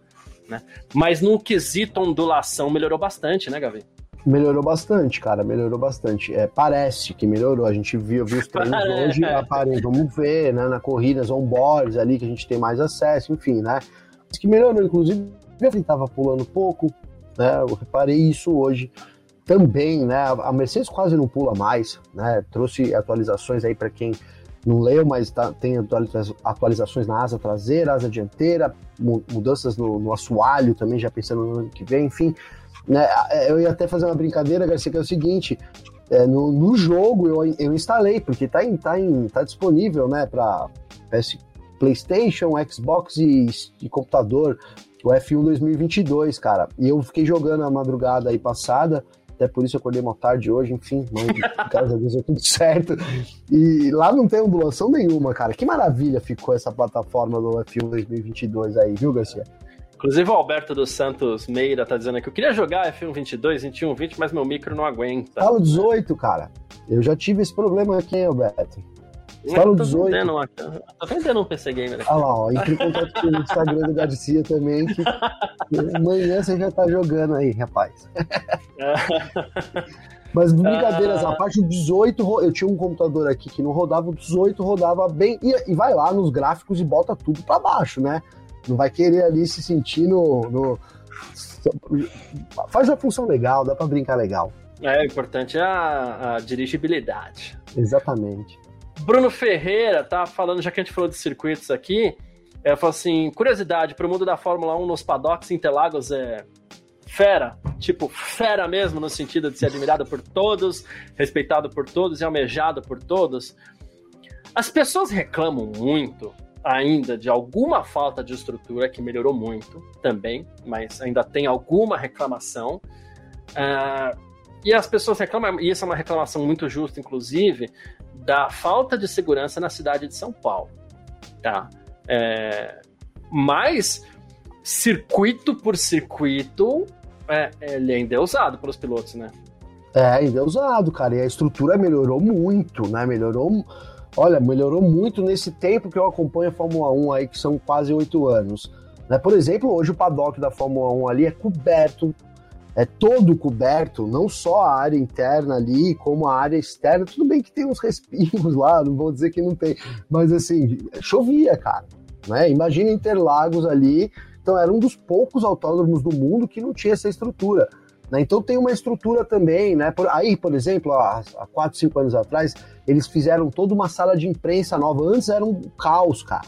Né? Mas no quesito ondulação melhorou bastante, né, Gavi? Melhorou bastante, cara, melhorou bastante. É, parece que melhorou. A gente viu, viu os treinos hoje, aparem, vamos ver, né? Na corrida, as onboards ali que a gente tem mais acesso, enfim, né? Que melhorou, inclusive, ele estava pulando pouco, né? Eu reparei isso hoje também, né? A Mercedes quase não pula mais, né? Trouxe atualizações aí para quem não leu, mas tá, tem atualizações na asa traseira, asa dianteira, mudanças no, no assoalho também, já pensando no ano que vem, enfim. Né, é, eu ia até fazer uma brincadeira, Garcia, que é o seguinte: é, no, no, jogo eu, eu instalei, porque tá, em, tá, em, tá disponível né, para PlayStation, Xbox e, e computador, o F1 2022, cara. E eu fiquei jogando a madrugada aí passada até por isso eu acordei uma tarde hoje, enfim, mas graças a Deus deu tudo certo. E lá não tem ondulação nenhuma, cara. Que maravilha ficou essa plataforma do F1 2022 aí, viu, Garcia? Inclusive o Alberto dos Santos Meira tá dizendo aqui, eu queria jogar F1 22, 21, 20, mas meu micro não aguenta. Fala 18, cara. Eu já tive esse problema aqui, hein, Alberto. Fala o 18. Vendendo, tô vendendo um PC Gamer aqui. Olha lá, ó, entre em contato com o Instagram do Garcia também, que amanhã você já tá jogando aí, rapaz. Mas brincadeiras à parte, o 18, eu tinha um computador aqui que não rodava, o 18 rodava bem, e, e vai lá nos gráficos e bota tudo para baixo, né? Não vai querer ali se sentir no, no... Faz a função legal, dá para brincar legal. É, o importante é a, a dirigibilidade. Exatamente. Bruno Ferreira tá falando, já que a gente falou de circuitos aqui, é, falou assim: curiosidade, para o mundo da Fórmula 1 nos paddocks Interlagos é fera, tipo fera mesmo, no sentido de ser admirado por todos, respeitado por todos e almejado por todos. As pessoas reclamam muito ainda de alguma falta de estrutura que melhorou muito também, mas ainda tem alguma reclamação. Uh, e as pessoas reclamam, e essa é uma reclamação muito justa, inclusive, da falta de segurança na cidade de São Paulo. Tá? É, mas, circuito por circuito, é, ele é endeusado pelos pilotos, né? É, endeusado, cara. E a estrutura melhorou muito, né? Melhorou. Olha, melhorou muito nesse tempo que eu acompanho a Fórmula 1 aí, que são quase oito anos. Né? Por exemplo, hoje o paddock da Fórmula 1 ali é coberto é todo coberto, não só a área interna ali, como a área externa. Tudo bem que tem uns respingos lá, não vou dizer que não tem, mas assim, chovia, cara. Né? Imagina Interlagos ali. Então, era um dos poucos autódromos do mundo que não tinha essa estrutura. Né? Então, tem uma estrutura também. Né? Por, aí, por exemplo, há, há 4, 5 anos atrás, eles fizeram toda uma sala de imprensa nova. Antes era um caos, cara.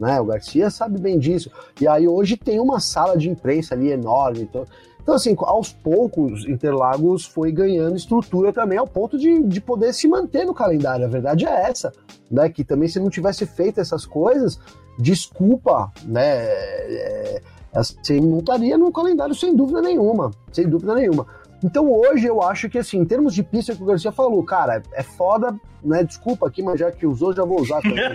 Né? O Garcia sabe bem disso. E aí, hoje tem uma sala de imprensa ali enorme. Então, então, assim, aos poucos, Interlagos foi ganhando estrutura também ao ponto de, de poder se manter no calendário. A verdade é essa, né? Que também se não tivesse feito essas coisas, desculpa, né? É, assim, não estaria no calendário sem dúvida nenhuma, sem dúvida nenhuma. Então hoje eu acho que assim, em termos de pista que o Garcia falou, cara, é foda, né? Desculpa aqui, mas já que usou, já vou usar também.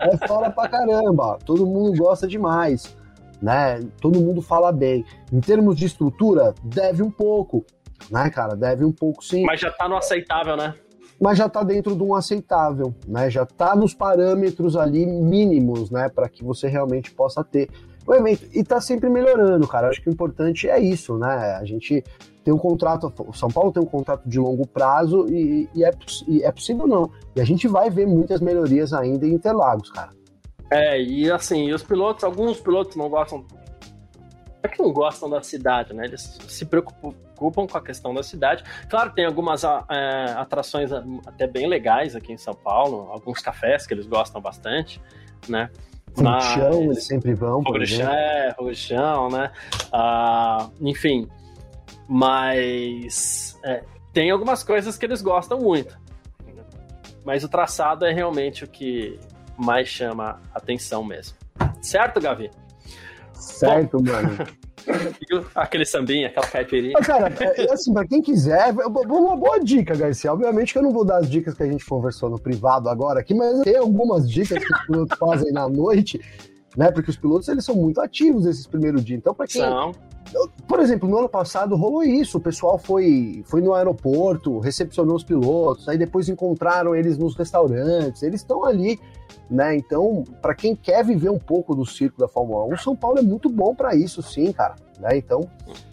é foda pra caramba, todo mundo gosta demais né? Todo mundo fala bem. Em termos de estrutura, deve um pouco, né, cara? Deve um pouco sim. Mas já tá no aceitável, né? Mas já tá dentro de um aceitável, né? Já tá nos parâmetros ali mínimos, né, para que você realmente possa ter o evento. E tá sempre melhorando, cara. Acho que o importante é isso, né? A gente tem um contrato, o São Paulo tem um contrato de longo prazo e, e, é, e é possível não. E a gente vai ver muitas melhorias ainda em Interlagos, cara. É, e assim, os pilotos, alguns pilotos não gostam. É que não gostam da cidade, né? Eles se preocupam com a questão da cidade. Claro, tem algumas é, atrações até bem legais aqui em São Paulo, alguns cafés que eles gostam bastante, né? Mas... chão, eles sempre vão. Fogo chão, é, fogo chão, né? Ah, enfim, mas é, tem algumas coisas que eles gostam muito. Mas o traçado é realmente o que mais chama atenção mesmo. Certo, Gavi? Certo, Bom, mano. Aquele sambinha, aquela caipirinha. Mas, cara, é, é, assim, pra quem quiser, uma boa dica, Garcia. Obviamente que eu não vou dar as dicas que a gente conversou no privado agora aqui, mas tem algumas dicas que os pilotos fazem na noite, né? Porque os pilotos, eles são muito ativos nesses primeiros dias. Então, pra quem... São. Por exemplo, no ano passado rolou isso. O pessoal foi, foi no aeroporto, recepcionou os pilotos, aí depois encontraram eles nos restaurantes. Eles estão ali né? Então, para quem quer viver um pouco do circo da Fórmula 1, São Paulo é muito bom para isso, sim, cara. Né? Então,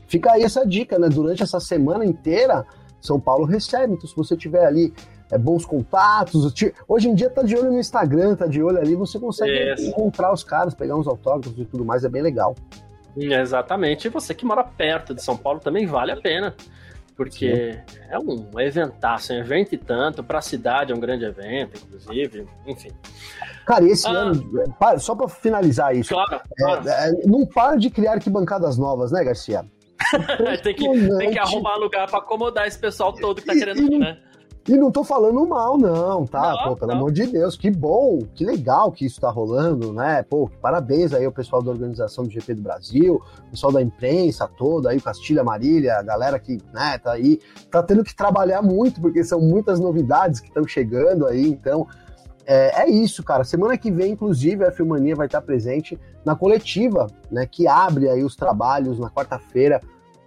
fica aí essa dica, né? Durante essa semana inteira, São Paulo recebe. Então, se você tiver ali é, bons contatos, hoje em dia tá de olho no Instagram, tá de olho ali, você consegue isso. encontrar os caras, pegar uns autógrafos e tudo mais, é bem legal. Exatamente. E você que mora perto de São Paulo também vale a pena porque Sim. é um eventaço, um evento e tanto, para a cidade é um grande evento, inclusive, enfim. Cara, e esse ah, ano, só para finalizar isso, claro, claro. É, é, não para de criar arquibancadas novas, né, Garcia? tem, que, tem que arrumar lugar para acomodar esse pessoal todo que tá querendo ir, né? E não tô falando mal, não, tá? Não, Pô, pelo não. amor de Deus, que bom, que legal que isso tá rolando, né? Pô, parabéns aí ao pessoal da organização do GP do Brasil, pessoal da imprensa toda, aí, Castilha Marília, a galera que, né, tá aí, tá tendo que trabalhar muito, porque são muitas novidades que estão chegando aí, então. É, é, isso, cara. Semana que vem, inclusive, a Filmania vai estar presente na coletiva, né? Que abre aí os trabalhos na quarta-feira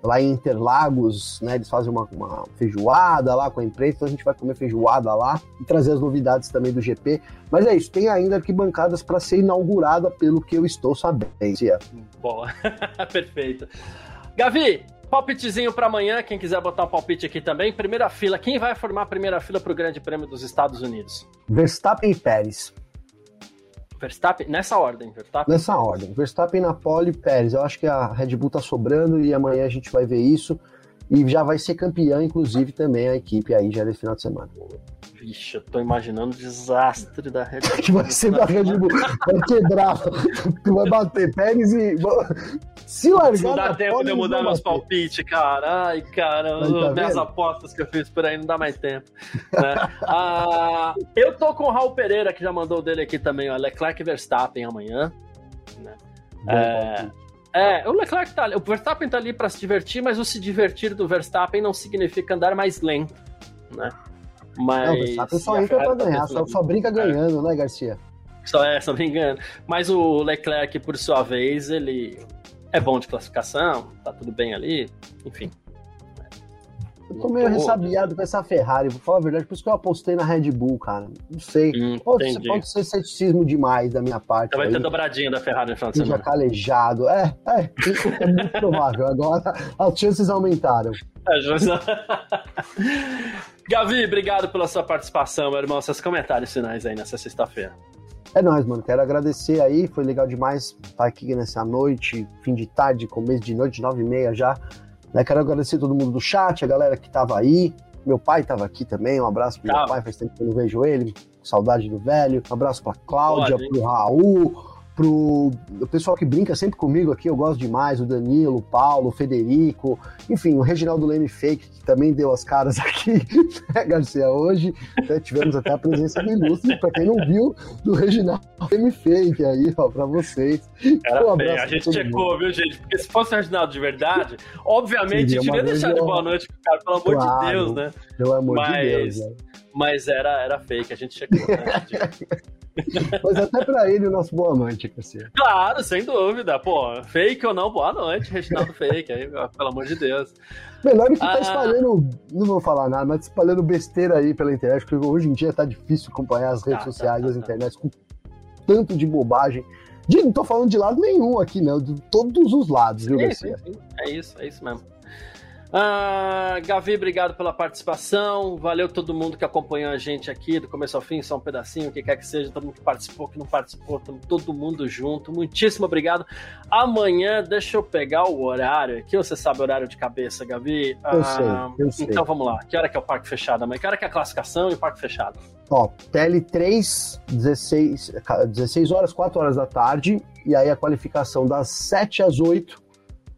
lá em Interlagos, né? Eles fazem uma, uma, feijoada lá com a imprensa, então a gente vai comer feijoada lá e trazer as novidades também do GP. Mas é isso, tem ainda arquibancadas para ser inaugurada, pelo que eu estou sabendo. Boa, perfeito. Gavi, palpitezinho para amanhã, quem quiser botar o um palpite aqui também. Primeira fila, quem vai formar a primeira fila para o Grande Prêmio dos Estados Unidos? Verstappen e Pérez. Verstappen, nessa ordem, Verstappen. Nessa ordem. Verstappen na pole, Pérez. Eu acho que a Red Bull tá sobrando e amanhã a gente vai ver isso. E já vai ser campeã, inclusive, também a equipe aí já nesse final de semana. Vixe, eu tô imaginando o desastre da Red Bull. que vai ser da Red Bull. Vai quebrar. Tu vai bater Pérez e. Se largar. Não dá tempo de eu mudar meus palpites, cara. Ai, cara, tá minhas apostas que eu fiz por aí não dá mais tempo. Né? ah, eu tô com o Raul Pereira, que já mandou dele aqui também, ó. Leclerc e Verstappen amanhã. Né? É, é, o Leclerc tá ali. O Verstappen tá ali para se divertir, mas o se divertir do Verstappen não significa andar mais lento, né? Mas. Não, o Verstappen só entra pra ganhar, só, só brinca ganhando, né, Garcia? Só é, só brincando. Mas o Leclerc, por sua vez, ele é bom de classificação, tá tudo bem ali, enfim. Eu tô meio ressabiado com essa Ferrari, vou falar a verdade, por isso que eu apostei na Red Bull, cara. Não sei. Hum, pode, ser, pode, ser ceticismo demais da minha parte. Vai aí. ter dobradinha da Ferrari no final de semana. calejado. É, é, é muito provável. Agora as chances aumentaram. É, Gavi, obrigado pela sua participação, meu irmão. Seus comentários finais aí nessa sexta-feira. É nóis, mano. Quero agradecer aí. Foi legal demais estar aqui nessa noite, fim de tarde, começo de noite, nove e meia já. Né? Quero agradecer todo mundo do chat, a galera que tava aí. Meu pai tava aqui também. Um abraço pro meu pai, faz tempo que eu não vejo ele. Saudade do velho. Um abraço pra Cláudia, Pode, pro Raul pro o pessoal que brinca sempre comigo aqui, eu gosto demais, o Danilo, o Paulo, o Federico, enfim, o Reginaldo Leme Fake, que também deu as caras aqui, né, Garcia, hoje, né, tivemos até a presença do ilustre, pra quem não viu, do Reginaldo Leme Fake aí, ó, pra vocês. Era um bem, a gente checou, mundo. viu, gente? Porque se fosse o Reginaldo de verdade, obviamente a gente ia deixar de boa noite com o cara, pelo amor claro, de Deus, né? Pelo amor mas, de Deus, né? Mas era, era fake, a gente checou, né? Mas até pra ele, o nosso boa noite, Cassia. Claro, sem dúvida. Pô, fake ou não, boa noite, Reginaldo Fake, aí, pelo amor de Deus. Melhor que tá ah. espalhando, não vou falar nada, mas espalhando besteira aí pela internet, porque hoje em dia tá difícil acompanhar as redes tá, tá sociais, tá, as tá, internet com tanto de bobagem. De, não tô falando de lado nenhum aqui, não, de todos os lados, viu, Garcia? É isso, é isso mesmo. Ah, Gavi, obrigado pela participação. Valeu todo mundo que acompanhou a gente aqui do começo ao fim, só um pedacinho, o que quer que seja, todo mundo que participou, que não participou, todo mundo junto. Muitíssimo obrigado. Amanhã, deixa eu pegar o horário aqui. Você sabe o horário de cabeça, Gavi? Eu ah, sei, eu sei. Então vamos lá. Que hora que é o parque fechado amanhã? Que hora que é a classificação e o parque fechado? Ó, TL3, 16, 16 horas, 4 horas da tarde. E aí a qualificação das 7 às 8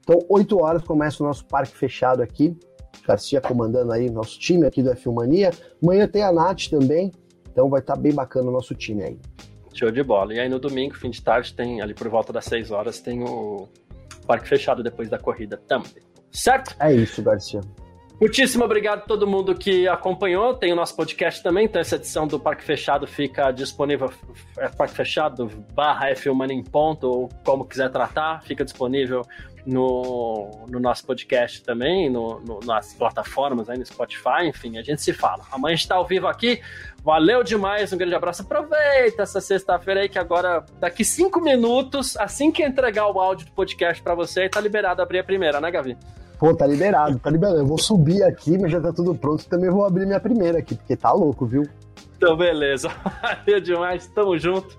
então, 8 horas começa o nosso parque fechado aqui. Garcia comandando aí nosso time aqui do F1 Mania. Amanhã tem a Nath também, então vai estar tá bem bacana o nosso time aí. Show de bola. E aí no domingo, fim de tarde, tem ali por volta das 6 horas, tem o parque fechado depois da corrida também. Certo? É isso, Garcia. Muitíssimo obrigado a todo mundo que acompanhou. Tem o nosso podcast também, então essa edição do Parque Fechado fica disponível, é Parque Fechado barra F em ponto, ou como quiser tratar, fica disponível no, no nosso podcast também, no, no, nas plataformas aí no Spotify, enfim, a gente se fala. Amanhã a gente tá ao vivo aqui. Valeu demais, um grande abraço. Aproveita essa sexta-feira aí que agora, daqui cinco minutos, assim que entregar o áudio do podcast para você, tá liberado abrir a primeira, né, Gavi? Pô, tá liberado, tá liberado. Eu vou subir aqui, mas já tá tudo pronto. Também vou abrir minha primeira aqui, porque tá louco, viu? Então, beleza. Valeu demais, tamo junto.